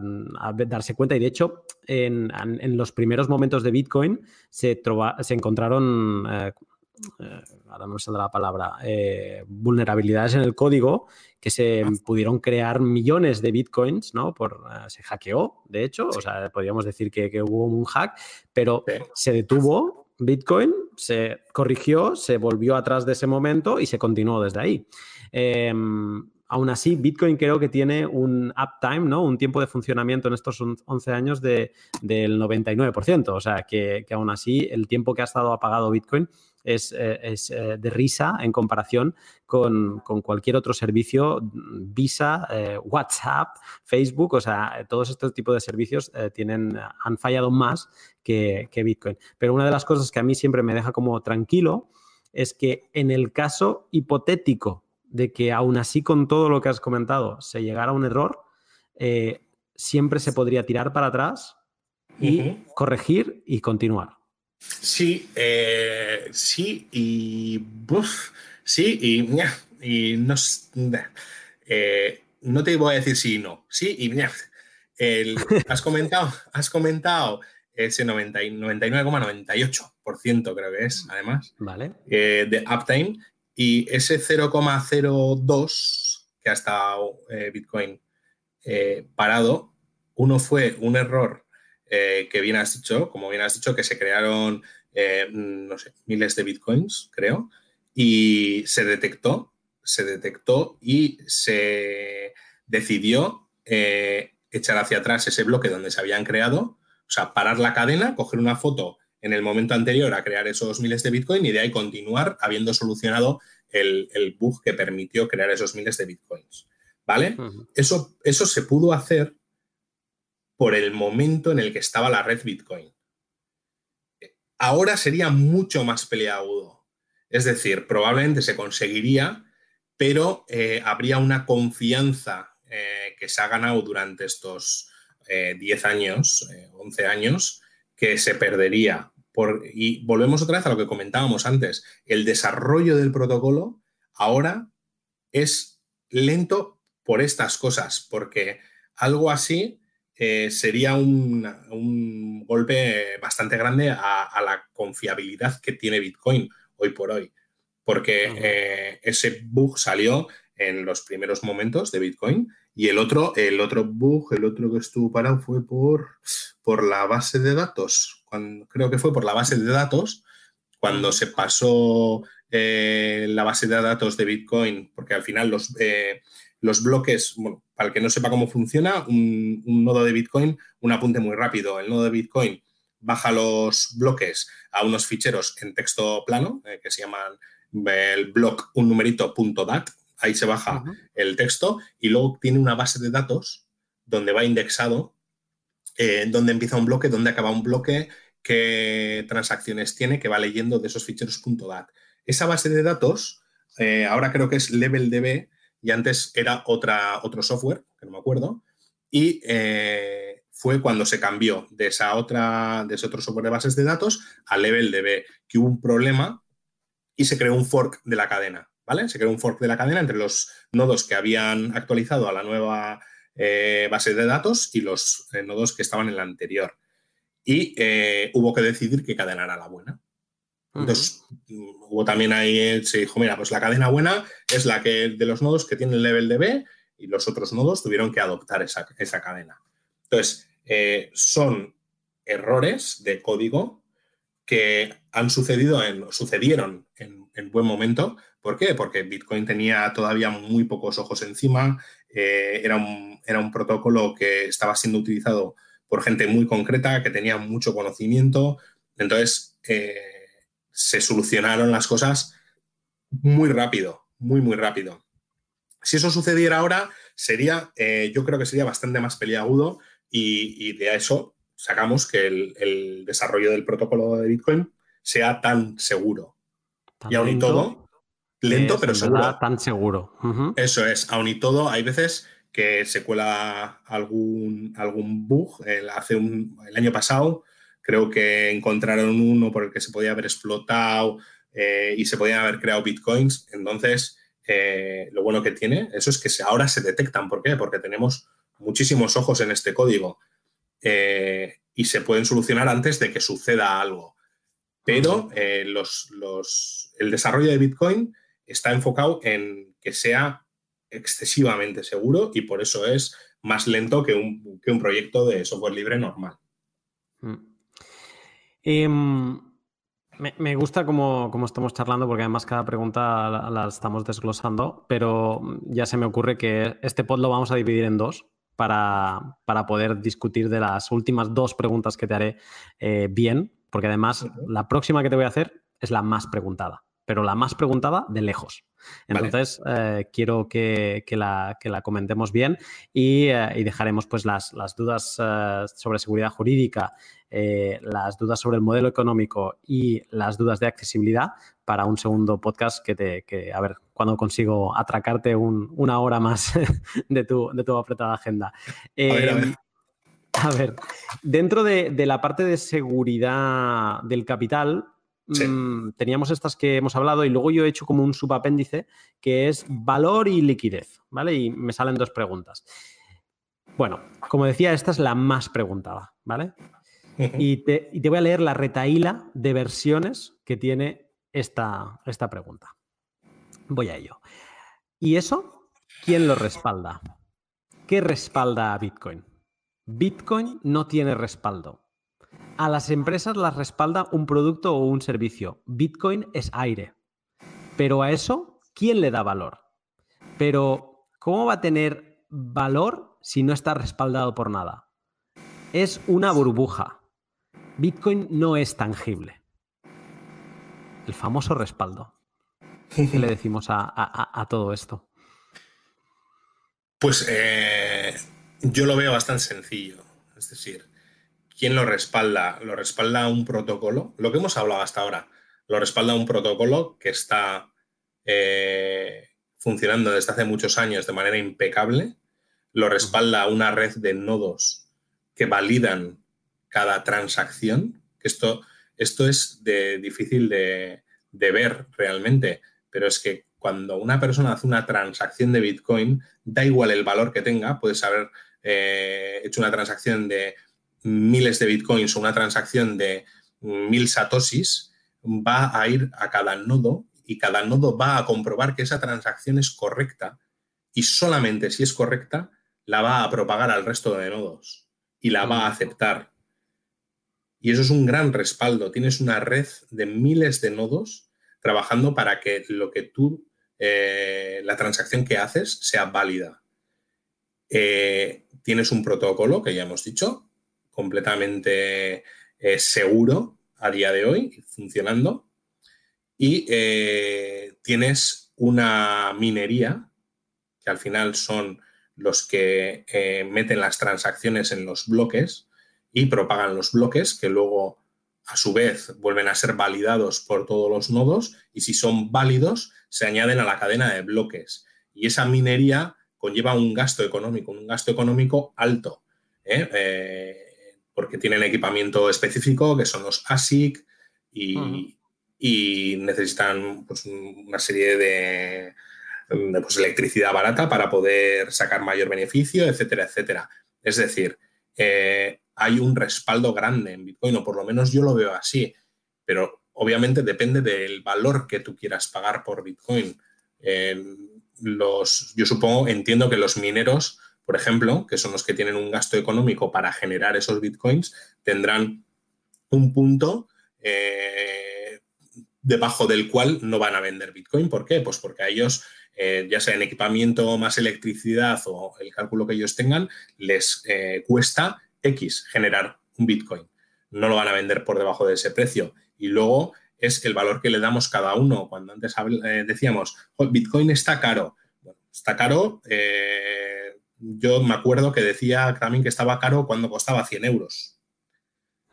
darse cuenta. Y de hecho, en, los primeros momentos de Bitcoin se, se encontraron, eh, eh, ahora no me saldrá la palabra, vulnerabilidades en el código que se pudieron crear millones de Bitcoins, ¿no? Por, se hackeó, de hecho, o sea, podríamos decir que, que hubo un hack, pero se detuvo Bitcoin, se corrigió, se volvió atrás de ese momento y se continuó desde ahí. Em, aún así, Bitcoin creo que tiene un uptime, ¿no? Un tiempo de funcionamiento en estos 11 años de, del 99%. O sea, que, aún así el tiempo que ha estado apagado Bitcoin es, de risa en comparación con, cualquier otro servicio, Visa, WhatsApp, Facebook, o sea, todos estos tipos de servicios tienen, han fallado más que Bitcoin. Pero una de las cosas que a mí siempre me deja como tranquilo es que en el caso hipotético de que aún así con todo lo que has comentado se llegara a un error, eh, siempre se podría tirar para atrás y corregir y continuar.
Sí, eh, sí y... sí y... y no, eh, no te voy a decir sí y no. Sí y... has comentado, has comentado ese 99,98% creo que es, además,
vale.
de uptime. Y ese 0,02 que ha estado Bitcoin eh, parado. Uno fue un error eh, que bien has dicho, como bien has dicho, que se crearon, eh, miles de bitcoins, creo, y se detectó, se detectó y se decidió echar hacia atrás ese bloque donde se habían creado, o sea, parar la cadena, coger una foto en el momento anterior a crear esos miles de bitcoin y de ahí continuar habiendo solucionado el, el bug que permitió crear esos miles de bitcoins. ¿vale? eso, eso se pudo hacer por el momento en el que estaba la red Bitcoin. Ahora sería mucho más peleagudo. Es decir, probablemente se conseguiría, pero eh, habría una confianza eh, que se ha ganado durante estos 10 eh, años, 11 años, que se perdería. Por, y volvemos otra vez a lo que comentábamos antes. El desarrollo del protocolo ahora es lento por estas cosas, porque algo así eh, sería un, golpe bastante grande a, la confiabilidad que tiene Bitcoin hoy por hoy, porque eh, ese bug salió en los primeros momentos de Bitcoin y el otro, el otro bug, el otro que estuvo parado fue por, por la base de datos, cuando, creo que fue por la base de datos, cuando se pasó eh, la base de datos de Bitcoin, porque al final los, los bloques, para el que no sepa cómo funciona, un, nodo de Bitcoin, un apunte muy rápido. El nodo de Bitcoin baja los bloques a unos ficheros en texto plano, eh, que se llaman el block un numerito punto .dat, ahí se baja el texto y luego tiene una base de datos donde va indexado eh, donde empieza un bloque, donde acaba un bloque, qué transacciones tiene, que va leyendo de esos ficheros .dat. Esa base de datos, eh, ahora creo que es LevelDB, y antes era otra, otro software, que no me acuerdo, y eh, fue cuando se cambió de, esa otra, de ese otro software de bases de datos a LevelDB, que hubo un problema y se creó un fork de la cadena, ¿vale? Se creó un fork de la cadena entre los nodos que habían actualizado a la nueva eh, base de datos y los eh, nodos que estaban en la anterior. Y hubo que decidir qué cadena era la buena. Entonces, hubo también ahí, se dijo, mira, pues la cadena buena es la que de los nodos que tienen el level de B y los otros nodos tuvieron que adoptar esa, cadena. Entonces, eh, son errores de código que han sucedido en, sucedieron en, buen momento. ¿Por qué? Porque Bitcoin tenía todavía muy pocos ojos encima, eh, era, un, era un protocolo que estaba siendo utilizado por gente muy concreta, que tenía mucho conocimiento. Entonces, eh, se solucionaron las cosas muy rápido, muy, muy rápido. Si eso sucediera ahora, sería, eh, yo creo que sería bastante más peliagudo y, de eso sacamos que el, desarrollo del protocolo de Bitcoin sea tan seguro. Y aún y todo, lento, pero seguro.
Tan seguro.
Eso es, aún y todo, hay veces que se cuela algún, algún bug. El, hace un, el año pasado Creo que encontraron uno por el que se podía haber explotado eh, y se podían haber creado bitcoins. Entonces, eh, lo bueno que tiene eso es que ahora se detectan. ¿Por qué? Porque tenemos muchísimos ojos en este código eh, y se pueden solucionar antes de que suceda algo. Pero los, el desarrollo de Bitcoin está enfocado en que sea excesivamente seguro y por eso es más lento que un, que un proyecto de software libre normal. Mm.
Em, me, gusta como, estamos charlando porque además cada pregunta la, estamos desglosando, pero ya se me ocurre que este pod lo vamos a dividir en dos para, poder discutir de las últimas dos preguntas que te haré eh, bien, porque además la próxima que te voy a hacer es la más preguntada, pero la más preguntada de lejos. Entonces, eh, quiero que, la, comentemos bien y, eh, dejaremos pues, las, dudas eh, sobre seguridad jurídica, las dudas sobre el modelo económico y las dudas de accesibilidad para un segundo podcast que, te, a ver, cuando consigo atracarte una hora más de tu, de tu apretada agenda. a, ver, dentro de, de la parte de seguridad del capital, Mm, teníamos estas que hemos hablado y luego yo he hecho como un subapéndice que es valor y liquidez, ¿vale? Y me salen dos preguntas. Bueno, como decía, esta es la más preguntada, ¿vale? Y te, voy a leer la retaíla de versiones que tiene esta, esta pregunta. Voy a ello. ¿Y eso quién lo respalda? ¿Qué respalda a Bitcoin? Bitcoin no tiene respaldo. A las empresas las respalda un producto o un servicio. Bitcoin es aire. Pero a eso, ¿quién le da valor? Pero, ¿cómo va a tener valor si no está respaldado por nada? Es una burbuja. Bitcoin no es tangible. El famoso respaldo. ¿Qué le decimos a, todo esto?
Pues eh, yo lo veo bastante sencillo. Es decir, ¿Quién lo respalda? Lo respalda un protocolo. Lo que hemos hablado hasta ahora, lo respalda un protocolo que está eh, funcionando desde hace muchos años de manera impecable. Lo respalda una red de nodos que validan cada transacción. Esto, esto es de, difícil de, ver realmente, pero es que cuando una persona hace una transacción de Bitcoin, da igual el valor que tenga, puedes haber eh, hecho una transacción de miles de bitcoins o una transacción de mil satoshis, va a ir a cada nodo y cada nodo va a comprobar que esa transacción es correcta y solamente si es correcta la va a propagar al resto de nodos y la va a aceptar. Y eso es un gran respaldo. Tienes una red de miles de nodos trabajando para que lo que tú, eh, la transacción que haces, sea válida. Eh, tienes un protocolo que ya hemos dicho, completamente eh, seguro a día de hoy, funcionando. Y eh, tienes una minería, que al final son los que eh, meten las transacciones en los bloques y propagan los bloques, que luego a su vez vuelven a ser validados por todos los nodos y si son válidos se añaden a la cadena de bloques. Y esa minería conlleva un gasto económico, un gasto económico alto porque tienen equipamiento específico, que son los ASIC, y, necesitan pues, una serie de, pues, electricidad barata para poder sacar mayor beneficio, etcétera, etcétera. Es decir, eh, hay un respaldo grande en Bitcoin, o por lo menos yo lo veo así, pero obviamente depende del valor que tú quieras pagar por Bitcoin. Eh, los, yo supongo, entiendo que los mineros por ejemplo, que son los que tienen un gasto económico para generar esos bitcoins, tendrán un punto eh, debajo del cual no van a vender bitcoin. ¿Por qué? Pues porque a ellos, eh, ya sea en equipamiento más electricidad o el cálculo que ellos tengan, les eh, cuesta X generar un bitcoin. No lo van a vender por debajo de ese precio. Y luego es el valor que le damos cada uno. Cuando antes decíamos, Bitcoin está caro. Bueno, está caro yo me acuerdo que decía también que estaba caro cuando costaba 100 euros.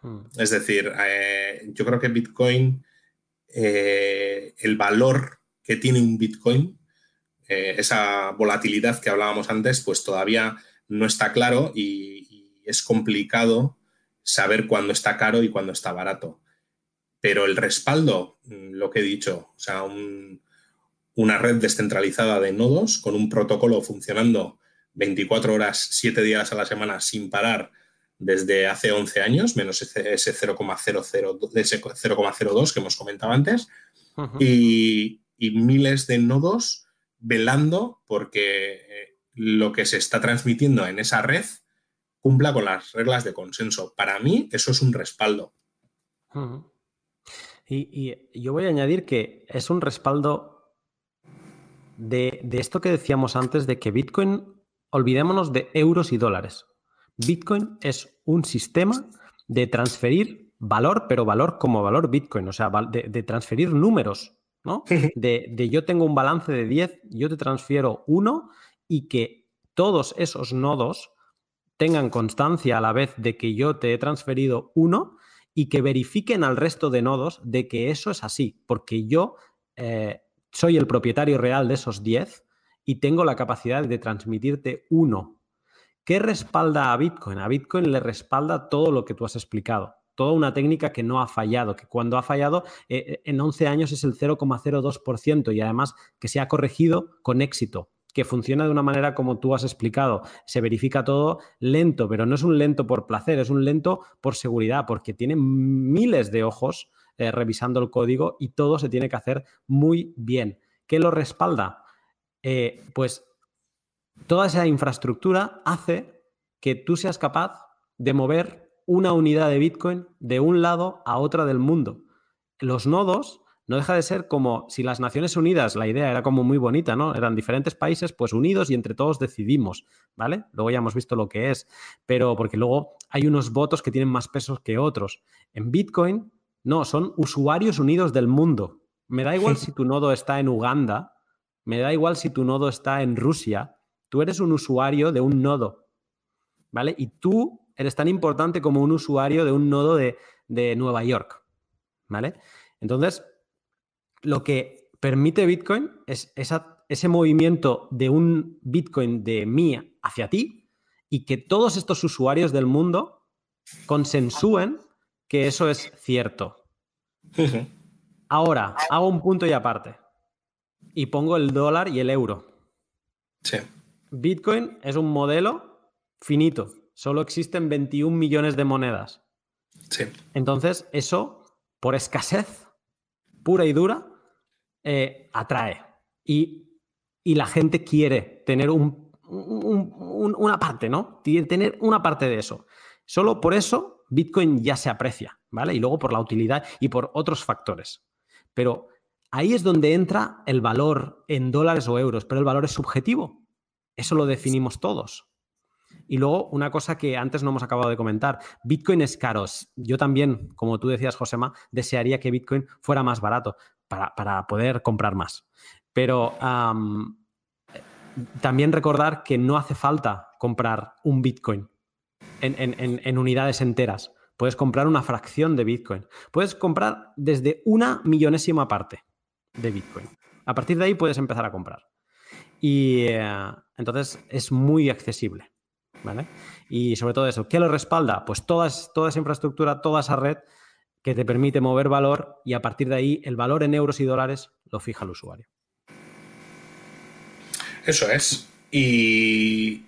Hmm. Es decir, eh, yo creo que Bitcoin, eh, el valor que tiene un Bitcoin, eh, esa volatilidad que hablábamos antes, pues todavía no está claro y, es complicado saber cuándo está caro y cuándo está barato. Pero el respaldo, mm, lo que he dicho, o sea, una red descentralizada de nodos con un protocolo funcionando 24 horas, 7 días a la semana sin parar desde hace 11 años, menos ese 0,02 que hemos comentado antes, y, miles de nodos velando porque eh, lo que se está transmitiendo en esa red cumpla con las reglas de consenso. Para mí eso es un respaldo.
Y, yo voy a añadir que es un respaldo de, de, esto que decíamos antes, de que Bitcoin olvidémonos de euros y dólares. Bitcoin es un sistema de transferir valor, pero valor como valor Bitcoin, o sea, de, transferir números, ¿no? De, de, yo tengo un balance de 10, yo te transfiero uno y que todos esos nodos tengan constancia a la vez de que yo te he transferido uno y que verifiquen al resto de nodos de que eso es así, porque yo eh, soy el propietario real de esos 10 y tengo la capacidad de transmitirte uno. ¿Qué respalda a Bitcoin? A Bitcoin le respalda todo lo que tú has explicado. Toda una técnica que no ha fallado, que cuando ha fallado eh, eh, en 11 años es el 0,02% y además que se ha corregido con éxito que funciona de una manera como tú has explicado. Se verifica todo lento, pero no es un lento por placer, es un lento por seguridad, porque tiene miles de ojos eh, revisando el código y todo se tiene que hacer muy bien. ¿Qué lo respalda? Eh, pues toda esa infraestructura hace que tú seas capaz de mover una unidad de Bitcoin de un lado a otra del mundo. Los nodos no deja de ser como si las Naciones Unidas, la idea era como muy bonita, ¿no? Eran diferentes países, pues unidos y entre todos decidimos, ¿vale? Luego ya hemos visto lo que es, pero porque luego hay unos votos que tienen más pesos que otros. En Bitcoin, no, son usuarios unidos del mundo. Me da igual si tu nodo está en Uganda, me da igual si tu nodo está en Rusia, tú eres un usuario de un nodo, ¿vale? Y tú eres tan importante como un usuario de un nodo de, de Nueva York, ¿vale? Entonces, lo que permite Bitcoin es ese movimiento de un Bitcoin de mí hacia ti y que todos estos usuarios del mundo consensúen que eso es cierto. Ahora, hago un punto y aparte y pongo el dólar y el euro.
Sí.
Bitcoin es un modelo finito. Solo existen 21 millones de monedas.
Sí.
Entonces, eso, por escasez pura y dura, eh, atrae. Y, la gente quiere tener un, una parte, ¿no? Tener una parte de eso. Solo por eso Bitcoin ya se aprecia, ¿vale? Y luego por la utilidad y por otros factores. Pero ahí es donde entra el valor en dólares o euros, pero el valor es subjetivo. Eso lo definimos todos. Y luego, una cosa que antes no hemos acabado de comentar, Bitcoin es caro. Yo también, como tú decías, Josema, desearía que Bitcoin fuera más barato para, poder comprar más. Pero también recordar que no hace falta comprar un Bitcoin en, unidades enteras. Puedes comprar una fracción de Bitcoin. Puedes comprar desde una millonésima parte de Bitcoin. A partir de ahí puedes empezar a comprar. Y eh, entonces es muy accesible. ¿vale? Y sobre todo eso, ¿qué lo respalda? Pues toda esa infraestructura, toda esa red que te permite mover valor y a partir de ahí el valor en euros y dólares lo fija el usuario.
Eso es. Y,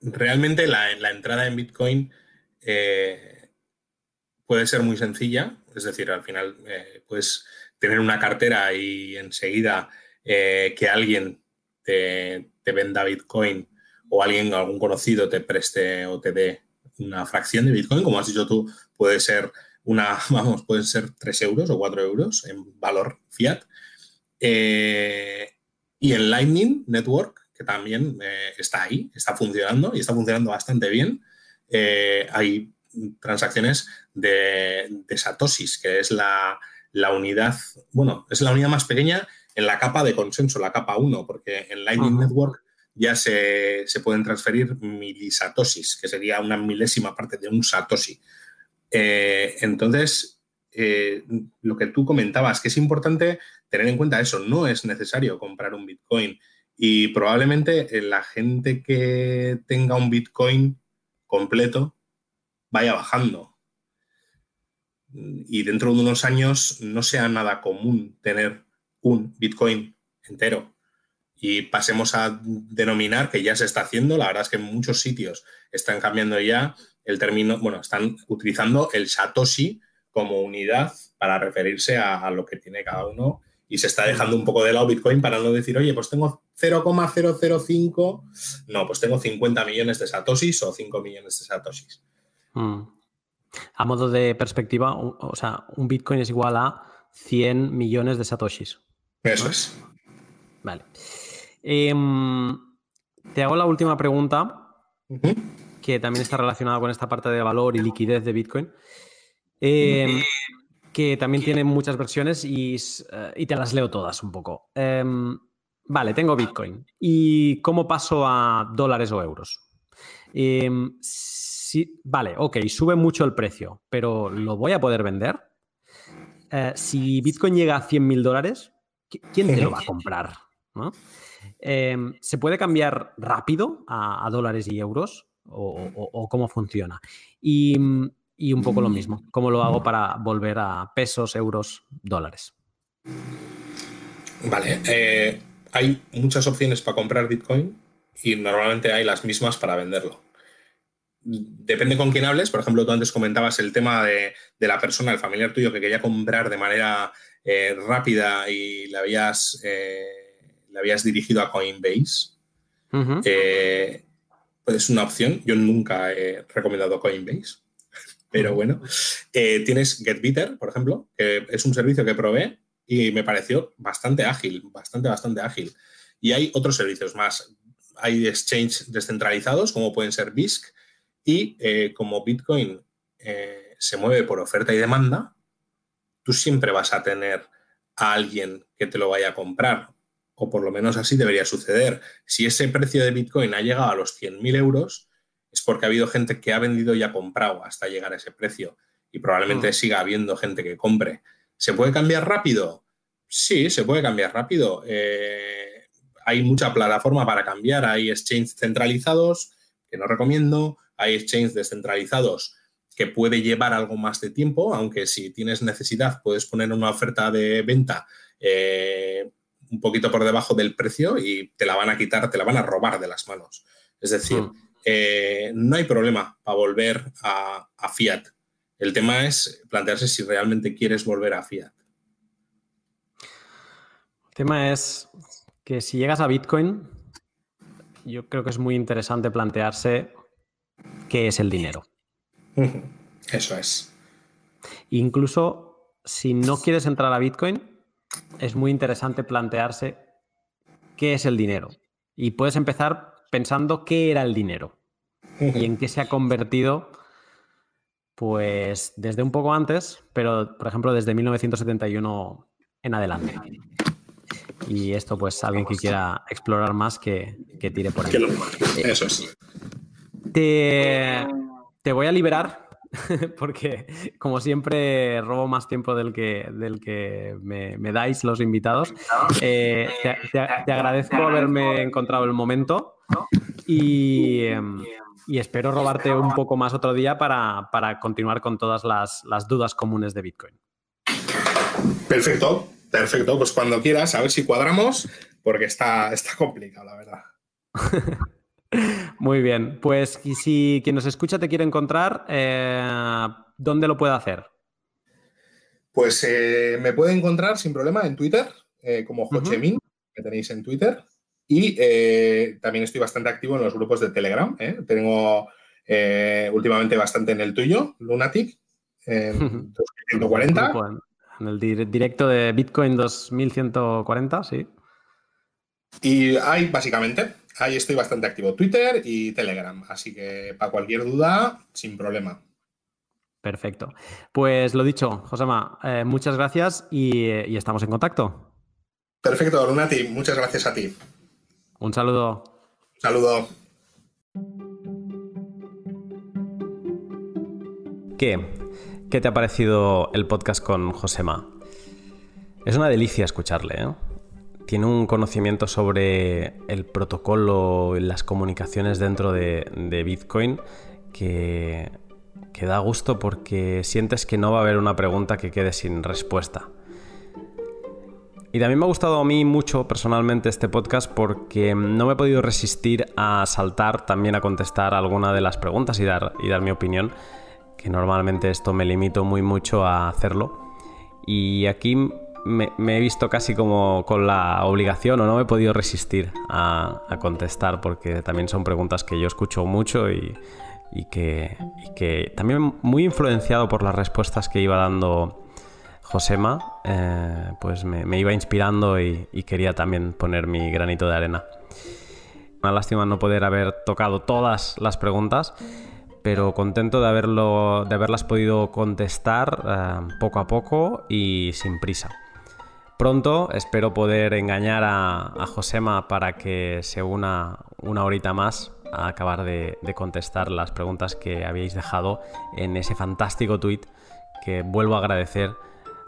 realmente la, entrada en Bitcoin eh, puede ser muy sencilla. Es decir, al final eh, puedes tener una cartera y enseguida eh, que alguien te, te, venda Bitcoin o alguien, algún conocido te preste o te dé una fracción de Bitcoin, como has dicho tú, puede ser una, vamos, pueden ser 3 euros o 4 euros en valor fiat. Eh, y en Lightning Network, que también eh, está ahí, está funcionando y está funcionando bastante bien, eh, hay transacciones de, de Satoshis, que es la, unidad, bueno, es la unidad más pequeña en la capa de consenso, la capa 1, porque en Lightning Network ya se, pueden transferir milisatosis, que sería una milésima parte de un satoshi. Eh, entonces, eh, lo que tú comentabas, que es importante tener en cuenta eso, no es necesario comprar un Bitcoin y probablemente la gente que tenga un Bitcoin completo vaya bajando. Y dentro de unos años no sea nada común tener un Bitcoin entero y pasemos a denominar, que ya se está haciendo, la verdad es que en muchos sitios están cambiando ya el término, bueno, están utilizando el Satoshi como unidad para referirse a, lo que tiene cada uno y se está dejando un poco de lado Bitcoin para no decir, oye, pues tengo 0,005, no, pues tengo 50 millones de Satoshis o 5 millones de Satoshis.
Mm. A modo de perspectiva, o sea, un Bitcoin es igual a 100 millones de Satoshis.
Eso es.
Vale. Em, te hago la última pregunta, que también está relacionado con esta parte de valor y liquidez de Bitcoin. Em, que también tiene muchas versiones y, eh, te las leo todas un poco. Em, vale, tengo Bitcoin. ¿Y cómo paso a dólares o euros? Vale, ok, sube mucho el precio, pero ¿lo voy a poder vender? Eh, si Bitcoin llega a 100 mil dólares, ¿quién te lo va a comprar? Em, ¿Se puede cambiar rápido a, dólares y euros? O, cómo funciona? Y, un poco lo mismo, ¿cómo lo hago para volver a pesos, euros, dólares?
Vale, eh, hay muchas opciones para comprar Bitcoin y normalmente hay las mismas para venderlo depende con quién hables. Por ejemplo, tú antes comentabas el tema de, la persona, el familiar tuyo que quería comprar de manera eh, rápida y la habías, eh, habías dirigido a Coinbase. Eh, pues es una opción. Yo nunca he recomendado Coinbase. Pero bueno, tienes GetBitter, por ejemplo, que es un servicio que probé y me pareció bastante ágil, bastante, bastante ágil. Y hay otros servicios más. Hay exchanges descentralizados, como pueden ser BISC, y eh, como Bitcoin eh, se mueve por oferta y demanda, tú siempre vas a tener a alguien que te lo vaya a comprar, o por lo menos así debería suceder. Si ese precio de Bitcoin ha llegado a los 100.000 euros, es porque ha habido gente que ha vendido y ha comprado hasta llegar a ese precio. Y probablemente mm. siga habiendo gente que compre. ¿Se puede cambiar rápido? Sí, se puede cambiar rápido. Eh, hay mucha plataforma para cambiar. Hay exchanges centralizados que no recomiendo hay exchanges descentralizados que puede llevar algo más de tiempo, aunque si tienes necesidad puedes poner una oferta de venta eh, un poquito por debajo del precio y te la van a quitar, te la van a robar de las manos. Es decir, hmm. eh, no hay problema para volver a, fiat. El tema es plantearse si realmente quieres volver a fiat.
El tema es que si llegas a Bitcoin, yo creo que es muy interesante plantearse qué es el dinero.
Eso es.
Incluso si no quieres entrar a Bitcoin, es muy interesante plantearse qué es el dinero. Y puedes empezar pensando qué era el dinero y en qué se ha convertido, pues desde un poco antes, pero por ejemplo desde 1971 en adelante. Y esto, pues alguien que quiera explorar más que, que tire por ahí.
Eso es.
Te, voy a liberar porque como siempre robo más tiempo del que, del que me, dais los invitados. Eh, te, agradezco haberme encontrado el momento y, espero robarte un poco más otro día para, continuar con todas las, dudas comunes de Bitcoin.
Perfecto, perfecto. Pues cuando quieras, a ver si cuadramos, porque está, está complicado, la verdad.
Muy bien, pues y si quien nos escucha te quiere encontrar, eh, ¿dónde lo puede hacer?
Pues eh, me puede encontrar sin problema en Twitter, eh, como Jochemin, que tenéis en Twitter. Y también estoy bastante activo en los grupos de Telegram. Tengo últimamente bastante en el tuyo, Lunatic, en 2140.
En el directo de Bitcoin 2140, sí.
Y hay básicamente ahí estoy bastante activo, Twitter y Telegram. Así que para cualquier duda, sin problema.
Perfecto. Pues lo dicho, Josema, eh, muchas gracias y, y, estamos en contacto.
Perfecto, Lunati, muchas gracias a ti.
Un saludo.
Saludo.
¿Qué? ¿Qué te ha parecido el podcast con Josema? Es una delicia escucharle, ¿eh? Tiene un conocimiento sobre el protocolo y las comunicaciones dentro de, Bitcoin que, da gusto porque sientes que no va a haber una pregunta que quede sin respuesta. Y también me ha gustado a mí mucho personalmente este podcast porque no me he podido resistir a saltar también a contestar alguna de las preguntas y dar, y dar mi opinión, que normalmente esto me limito muy mucho a hacerlo. Y aquí me, he visto casi como con la obligación o no me he podido resistir a, contestar porque también son preguntas que yo escucho mucho y, que, también muy influenciado por las respuestas que iba dando Josema, eh, pues me, iba inspirando y, quería también poner mi granito de arena. Una lástima no poder haber tocado todas las preguntas, pero contento de, haberlo, de haberlas podido contestar eh, poco a poco y sin prisa. Pronto espero poder engañar a, Josema para que se una una horita más a acabar de, contestar las preguntas que habéis dejado en ese fantástico tweet que vuelvo a agradecer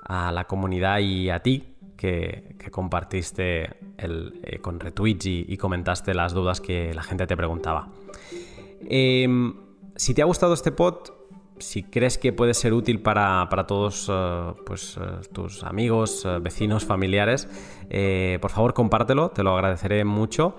a la comunidad y a ti que, compartiste eh, con retweets y, comentaste las dudas que la gente te preguntaba. Em, si te ha gustado este pod, si crees que puede ser útil para, todos eh, pues, eh, tus amigos, vecinos, familiares, por favor compártelo, te lo agradeceré mucho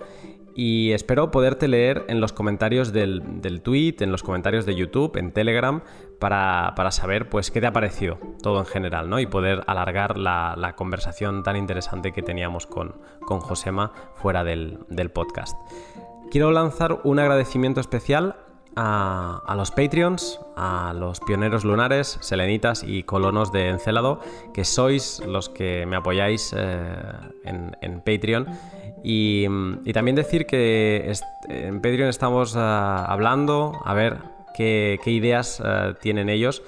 y espero poderte leer en los comentarios del, del tweet, en los comentarios de YouTube, en Telegram, para, saber pues qué te ha parecido todo en general, ¿no? Y poder alargar la, conversación tan interesante que teníamos con, con Josema fuera del, podcast. Quiero lanzar un agradecimiento especial a, los Patreons, a los pioneros lunares, selenitas y colonos de Encélado, que sois los que me apoyáis eh, en Patreon y, también decir que en Patreon estamos ah, hablando, a ver qué, ideas ah, tienen ellos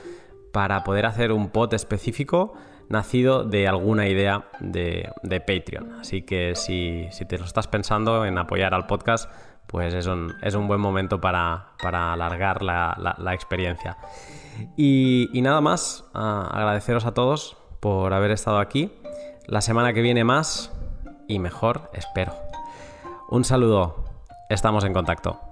para poder hacer un pod específico nacido de alguna idea de, Patreon. Así que si, te lo estás pensando en apoyar al podcast, pues es un, buen momento para, alargar la, experiencia. Y, nada más, agradeceros a todos por haber estado aquí. La semana que viene más y mejor espero. Un saludo, estamos en contacto.